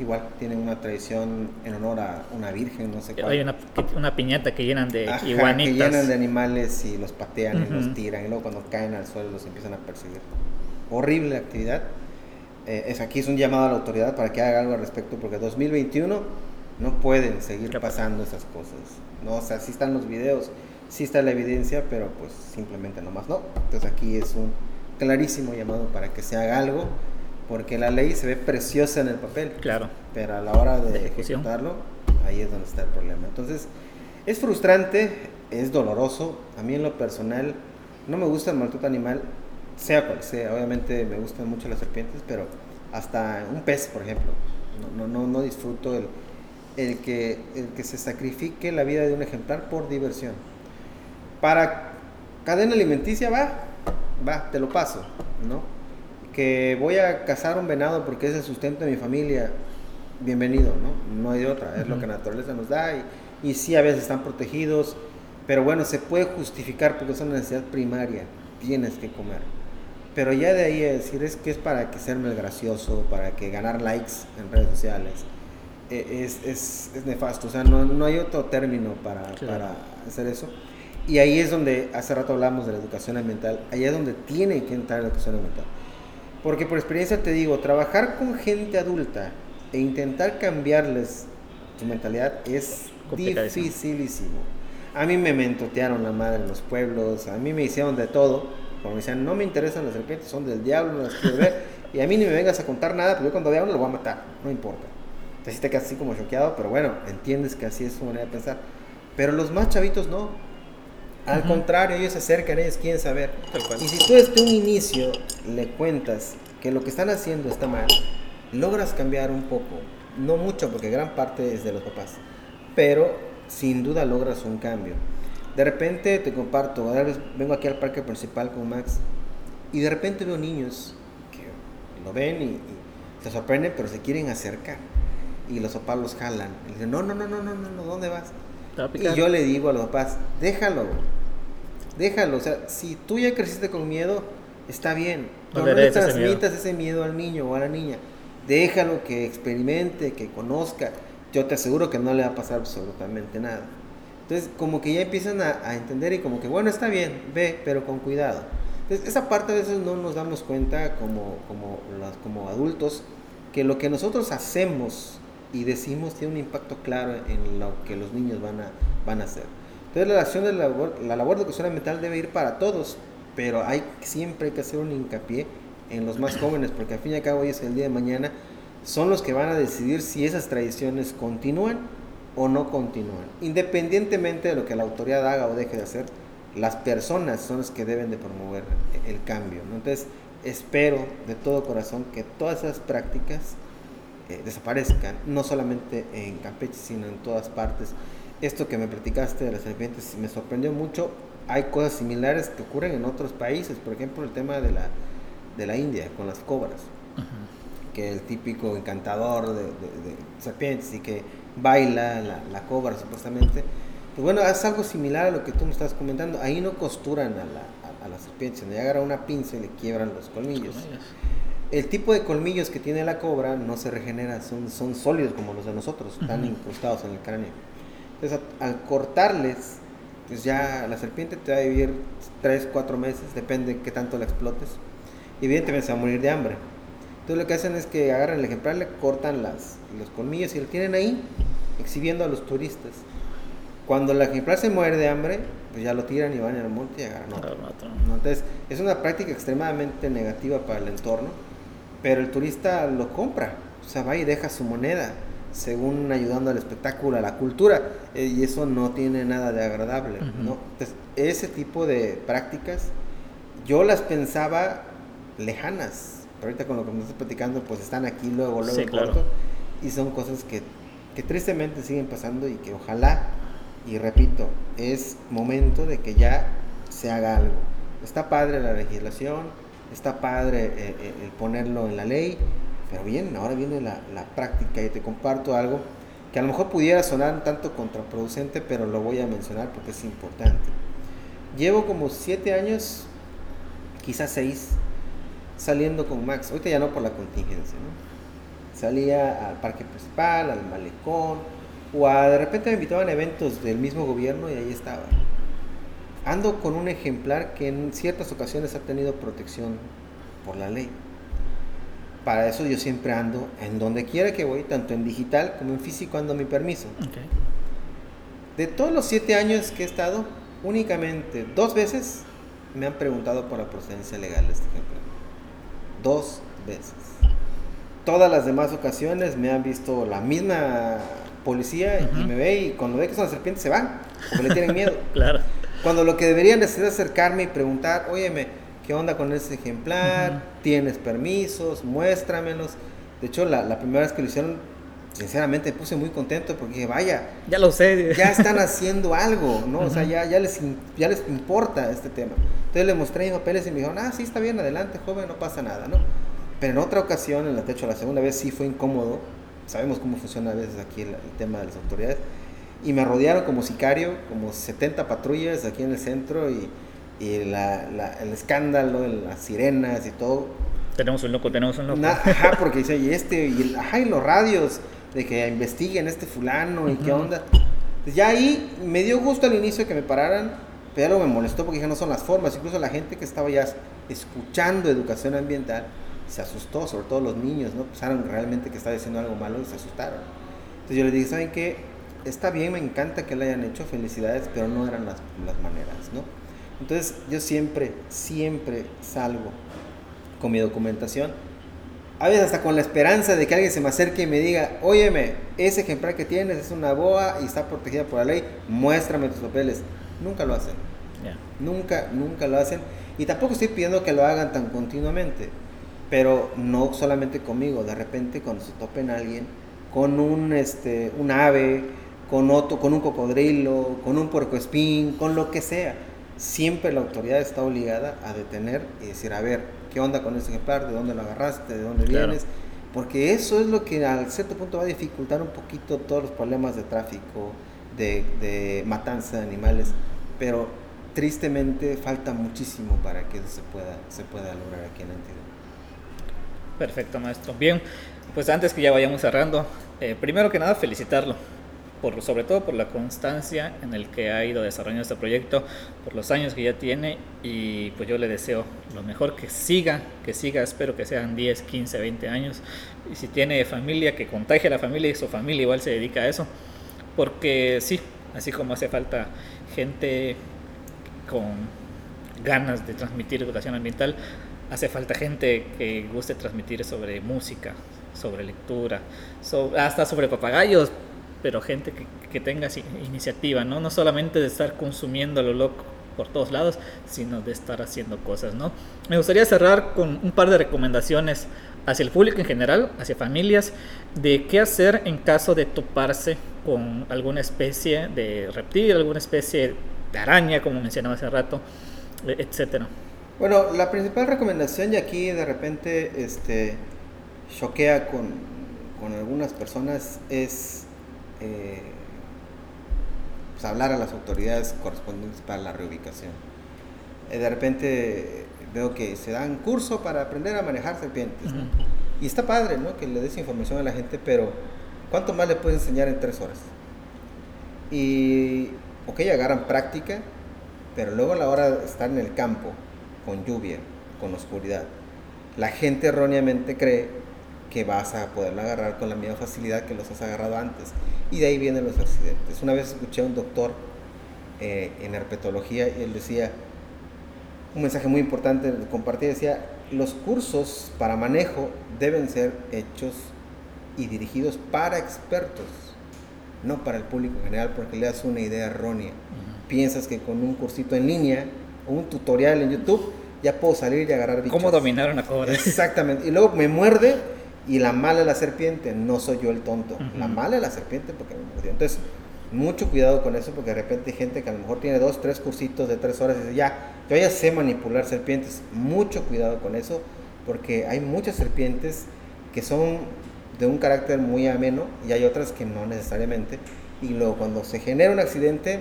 Igual tienen una tradición en honor a una virgen, no sé cuál. Hay una, una piñata que llenan de Ajá, iguanitas. que llenan de animales y los patean uh -huh. y los tiran. Y luego cuando caen al suelo los empiezan a perseguir. Horrible actividad. Eh, es, aquí es un llamado a la autoridad para que haga algo al respecto porque 2021 no pueden seguir pasando esas cosas. No, o sea, sí están los videos, sí está la evidencia, pero pues simplemente nomás no. Entonces aquí es un clarísimo llamado para que se haga algo, porque la ley se ve preciosa en el papel. Claro. Pero a la hora de, de ejecutarlo, ahí es donde está el problema. Entonces, es frustrante, es doloroso. A mí en lo personal no me gusta el maltrato animal, sea cual sea. Obviamente me gustan mucho las serpientes, pero hasta un pez, por ejemplo. No, no, no disfruto el, el, que, el que se sacrifique la vida de un ejemplar por diversión. Para cadena alimenticia va, va, te lo paso, ¿no? Que voy a cazar un venado porque es el sustento de mi familia, bienvenido, ¿no? No hay de otra, es uh -huh. lo que la naturaleza nos da y, y sí a veces están protegidos, pero bueno, se puede justificar porque es una necesidad primaria, tienes que comer. Pero ya de ahí a decir es que es para que serme el gracioso, para que ganar likes en redes sociales, es, es, es nefasto, o sea, no, no, hay otro término para, claro. para hacer eso. Y ahí es donde, hace rato hablamos de la educación ambiental, ahí es donde tiene que entrar la educación ambiental. Porque por experiencia te digo, trabajar con gente adulta e intentar cambiarles su mentalidad es dificilísimo. A mí me mentotearon la madre en los pueblos, a mí me hicieron de todo, como me decían, no me interesan las serpientes, son del diablo, no las quiero ver, y a mí ni me vengas a contar nada, porque yo cuando vea uno lo voy a matar, no importa. Entonces te quedas así como choqueado, pero bueno, entiendes que así es su manera de pensar. Pero los más chavitos no. Al uh -huh. contrario, ellos se acercan, ellos quieren saber. Y si tú desde un inicio le cuentas que lo que están haciendo está mal, logras cambiar un poco. No mucho, porque gran parte es de los papás. Pero sin duda logras un cambio. De repente te comparto, vengo aquí al parque principal con Max y de repente veo niños que lo ven y, y se sorprenden, pero se quieren acercar y los papás los jalan. Y dicen, no, no, no, no, no, no, ¿dónde vas? Y yo le digo a los papás, déjalo, déjalo. O sea, si tú ya creciste con miedo, está bien. No, no le transmitas ese miedo. ese miedo al niño o a la niña. Déjalo que experimente, que conozca. Yo te aseguro que no le va a pasar absolutamente nada. Entonces, como que ya empiezan a, a entender y como que, bueno, está bien, ve, pero con cuidado. Entonces, esa parte a veces no nos damos cuenta como, como, las, como adultos, que lo que nosotros hacemos y decimos tiene un impacto claro en lo que los niños van a, van a hacer. Entonces la acción de la labor, la labor de educación ambiental debe ir para todos, pero hay siempre hay que hacer un hincapié en los más jóvenes, porque al fin y al cabo es el día de mañana, son los que van a decidir si esas tradiciones continúan o no continúan. Independientemente de lo que la autoridad haga o deje de hacer, las personas son las que deben de promover el cambio. ¿no? Entonces espero de todo corazón que todas esas prácticas eh, desaparezcan, no solamente en Campeche, sino en todas partes. esto que me platicaste de las serpientes me sorprendió mucho. Hay cosas similares que ocurren en otros países, por ejemplo el tema de la, de la India con las cobras, que el típico encantador de, serpientes y que baila la, la, cobra supuestamente. Pues bueno, es algo similar a lo que tú me estás comentando. Ahí no costuran a la, a, la serpiente, sino agarran una pinza y le quiebran los colmillos. El tipo de colmillos que tiene la cobra no se regenera, son, son sólidos como los de nosotros, están incrustados en el cráneo. Entonces, al cortarles, pues ya la serpiente te va a vivir 3, 4 meses, depende de qué tanto la explotes. Y evidentemente se va a morir de hambre. Entonces lo que hacen es que agarran el ejemplar, le cortan las, los colmillos y lo tienen ahí exhibiendo a los turistas. Cuando el ejemplar se muere de hambre, pues ya lo tiran y van al monte y agarran otro. Entonces es una práctica extremadamente negativa para el entorno, pero el turista lo compra, o sea, va y deja su moneda según ayudando al espectáculo, a la cultura, eh, y eso no tiene nada de agradable, ¿no? Entonces, ese tipo de prácticas, yo las pensaba lejanas, pero ahorita con lo que me estás platicando, pues están aquí luego, luego, corto, y son cosas que, que tristemente siguen pasando y que ojalá, y repito, es momento de que ya se haga algo. Está padre la legislación, está padre eh, eh, el ponerlo en la ley, pero bien, ahora viene la, la, práctica y te comparto algo que a lo mejor pudiera sonar un tanto contraproducente, pero lo voy a mencionar porque es importante. Llevo como siete años, quizás seis, saliendo con Max. Ahorita ya no por la contingencia, ¿no? Salía al parque principal, al malecón, o a, de repente me invitaban a eventos del mismo gobierno y ahí estaba. Ando con un ejemplar que en ciertas ocasiones ha tenido protección por la ley para eso yo siempre ando en donde quiera que voy, tanto en digital como en físico ando mi permiso. De todos los siete años que he estado, únicamente dos veces me han preguntado por la procedencia legal de este ejemplar. Dos veces. Todas las demás ocasiones me han visto la misma policía y me ve y cuando ve que son las serpientes se van, porque le tienen miedo. claro. Cuando lo que deberían es acercarme y preguntar, óyeme, ¿qué onda con ese ejemplar? ¿Tienes permisos? Muéstramelos. De hecho, la, primera vez que lo hicieron, sinceramente me puse muy contento porque dije, vaya, ya lo sé. Ya están haciendo algo, ¿no? O sea, ya, ya, les, ya les importa este tema. Entonces le mostré mis papeles y me dijeron, ah, sí, está bien, adelante, joven, no pasa nada, ¿no? Pero en otra ocasión, en la techo, la segunda vez sí fue incómodo. Sabemos cómo funciona a veces aquí el, el tema de las autoridades. Y me rodearon como sicario, como 70 patrullas aquí en el centro y y la, el escándalo, las sirenas y todo. Tenemos un loco, tenemos un loco. ajá, porque dice, y este, y, ajá, y los radios, de que investiguen este fulano y qué onda. Pues ya ahí me dio gusto al inicio que me pararan, pero me molestó porque ya no son las formas. Incluso la gente que estaba ya escuchando educación ambiental se asustó, sobre todo los niños, ¿no? Pensaron realmente que estaba diciendo algo malo y se asustaron. Entonces yo les dije, ¿saben qué? Está bien, me encanta que lo hayan hecho, felicidades, pero no eran las, las maneras, ¿no? Entonces yo siempre, siempre salgo con mi documentación. A veces hasta con la esperanza de que alguien se me acerque y me diga, óyeme, ese ejemplar que tienes es una boa y está protegida por la ley, muéstrame tus papeles. Nunca lo hacen. Nunca, nunca lo hacen. Y tampoco estoy pidiendo que lo hagan tan continuamente. Pero no solamente conmigo. De repente cuando se topen a alguien con un, este, un ave, con, otro, con un cocodrilo, con un puercoespín, con lo que sea siempre la autoridad está obligada a detener y decir, a ver, ¿qué onda con ese ejemplar? ¿De dónde lo agarraste? ¿De dónde vienes? Porque eso es lo que al cierto punto va a dificultar un poquito todos los problemas de tráfico, de, matanza de animales, pero tristemente falta muchísimo para que eso se pueda, se pueda lograr aquí en la entidad. Perfecto, maestro. Bien, pues antes que ya vayamos cerrando, eh, primero que nada felicitarlo por, sobre todo por la constancia en el que ha ido desarrollando este proyecto, por los años que ya tiene y pues yo le deseo lo mejor que siga, que siga, espero que sean 10, 15, 20 años. Y si tiene familia, que contagie a la familia y su familia igual se dedica a eso, porque sí, así como hace falta gente con ganas de transmitir educación ambiental, hace falta gente que guste transmitir sobre música, sobre lectura, hasta sobre papagayos, pero gente que, que tenga iniciativa, ¿no? No solamente de estar consumiendo lo loco por todos lados, sino de estar haciendo cosas, ¿no? Me gustaría cerrar con un par de recomendaciones hacia el público en general, hacia familias, de qué hacer en caso de toparse con alguna especie de reptil, alguna especie de araña, como mencionaba hace rato, e, etcétera. Bueno, la principal recomendación y aquí de repente este, choquea con, con algunas personas es eh, pues, hablar a las autoridades correspondientes para la reubicación. Eh, de repente veo que se dan curso para aprender a manejar serpientes. Y está padre, ¿no? Que le des información a la gente, pero ¿cuánto más le puedes enseñar en tres horas? Y, ok, agarran práctica, pero luego a la hora de estar en el campo, con lluvia, con oscuridad, la gente erróneamente cree que vas a poderlo agarrar con la misma facilidad que los has agarrado antes. Y de ahí vienen los accidentes. Una vez escuché a un doctor eh, en herpetología y él decía, un mensaje muy importante de compartir, decía, los cursos para manejo deben ser hechos y dirigidos para expertos, no para el público en general, porque le das una idea errónea. Piensas que con un cursito en línea o un tutorial en YouTube ya puedo salir y agarrar bichos. ¿Cómo dominar una cobra? Exactamente. Y luego me muerde y la mala es la serpiente, no soy yo el tonto. La mala es la serpiente porque me mordió. Entonces, mucho cuidado con eso porque de repente hay gente que a lo mejor tiene dos, tres cursitos de tres horas y dice, ya, yo ya sé manipular serpientes. Mucho cuidado con eso porque hay muchas serpientes que son de un carácter muy ameno y hay otras que no necesariamente. Y luego cuando se genera un accidente,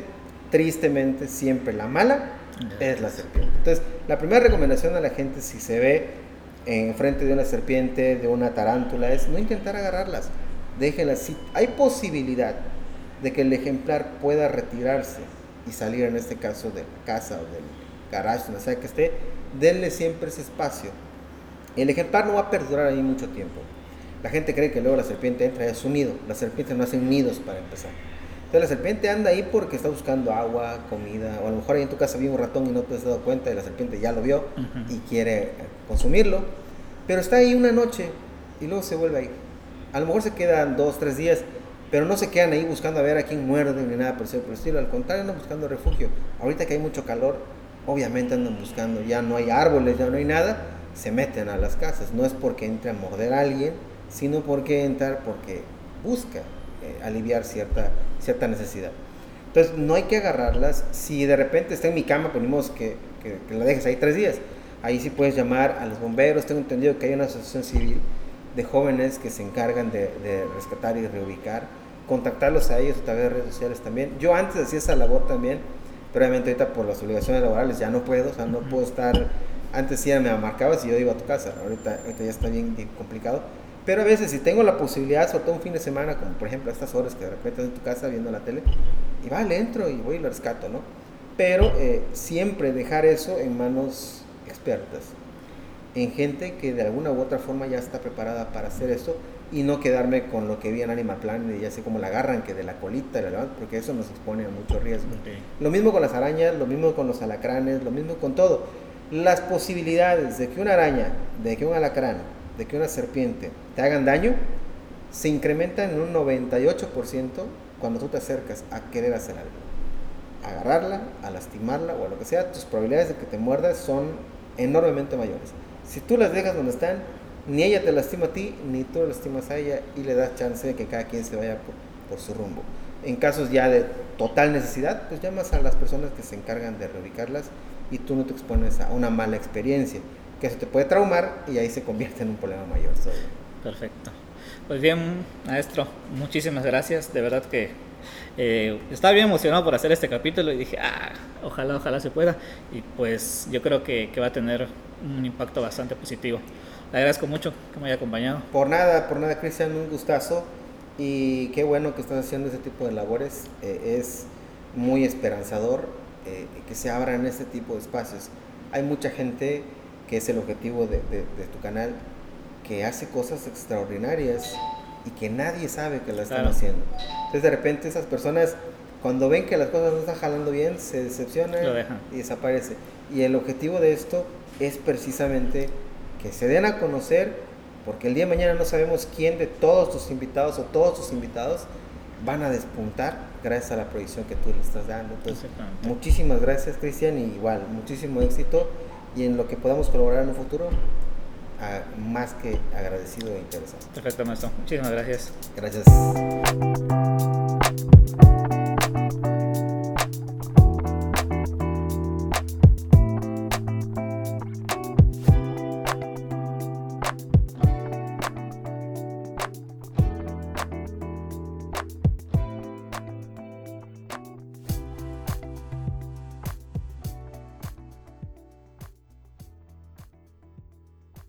tristemente siempre la mala es la serpiente. Entonces, la primera recomendación a la gente si se ve en frente de una serpiente, de una tarántula, es no intentar agarrarlas. Déjenlas. Si hay posibilidad de que el ejemplar pueda retirarse y salir en este caso de la casa o del garage, donde sea que esté, denle siempre ese espacio. El ejemplar no va a perdurar ahí mucho tiempo. La gente cree que luego la serpiente entra y es un nido. Las serpientes no hacen nidos para empezar. Entonces la serpiente anda ahí porque está buscando agua, comida, o a lo mejor ahí en tu casa vive un ratón y no te has dado cuenta y la serpiente ya lo vio y quiere consumirlo. Pero está ahí una noche y luego se vuelve ahí. A lo mejor se quedan dos, tres días, pero no se quedan ahí buscando a ver a quién muerden ni nada por el estilo. Al contrario, andan buscando refugio. Ahorita que hay mucho calor, obviamente andan buscando. Ya no hay árboles, ya no hay nada. Se meten a las casas. No es porque entre a morder a alguien, sino porque entrar porque busca eh, aliviar cierta, cierta necesidad. Entonces, no hay que agarrarlas. Si de repente está en mi cama, ponemos que, que, que la dejes ahí tres días. Ahí sí puedes llamar a los bomberos. Tengo entendido que hay una asociación civil de jóvenes que se encargan de, de rescatar y reubicar contactarlos a ellos a través de redes sociales también. Yo antes hacía esa labor también, pero obviamente ahorita por las obligaciones laborales ya no puedo, o sea, no puedo estar, antes sí me marcabas y yo iba a tu casa, ahorita, ahorita ya está bien, complicado, pero a veces si tengo la posibilidad, sobre todo un fin de semana, como por ejemplo estas horas que de repente estás en tu casa viendo la tele, y vale, entro y voy y lo rescato, ¿no? Pero eh, siempre dejar eso en manos expertas, en gente que de alguna u otra forma ya está preparada para hacer eso y no quedarme con lo que vi en Animal Planet y ya sé cómo la agarran, que de la colita, porque eso nos expone a mucho riesgo. Lo mismo con las arañas, lo mismo con los alacranes, lo mismo con todo. Las posibilidades de que una araña, de que un alacrán, de que una serpiente te hagan daño, se incrementan en un 98% cuando tú te acercas a querer hacer algo. Agarrarla, a lastimarla o a lo que sea, tus probabilidades de que te muerdas son enormemente mayores. Si tú las dejas donde están, ni ella te lastima a ti, ni tú lastimas a ella y le das chance de que cada quien se vaya por, su rumbo. En casos ya de total necesidad, pues llamas a las personas que se encargan de reubicarlas y tú no te expones a una mala experiencia, que eso te puede traumar y ahí se convierte en un problema mayor. Perfecto. Pues bien, maestro, muchísimas gracias. De verdad que eh, estaba bien emocionado por hacer este capítulo y dije, ah, ojalá, ojalá se pueda. Y pues yo creo que, que va a tener un impacto bastante positivo. Le agradezco mucho que me haya acompañado. Por nada, por nada, Cristian, un gustazo. Y qué bueno que estás haciendo ese tipo de labores. Eh, es muy esperanzador eh, que se abran este tipo de espacios. Hay mucha gente que es el objetivo de, tu canal, que hace cosas extraordinarias y que nadie sabe que la están haciendo. Entonces de repente esas personas, cuando ven que las cosas no están jalando bien, se decepcionan y desaparece. Y el objetivo de esto es precisamente que se den a conocer, porque el día de mañana no sabemos quién de todos tus invitados o todos tus invitados van a despuntar gracias a la proyección que tú le estás dando. Entonces, muchísimas gracias, Cristian, y igual, muchísimo éxito y en lo que podamos colaborar en un futuro, más que agradecido e interesado. Perfecto, maestro. Muchísimas gracias. Gracias.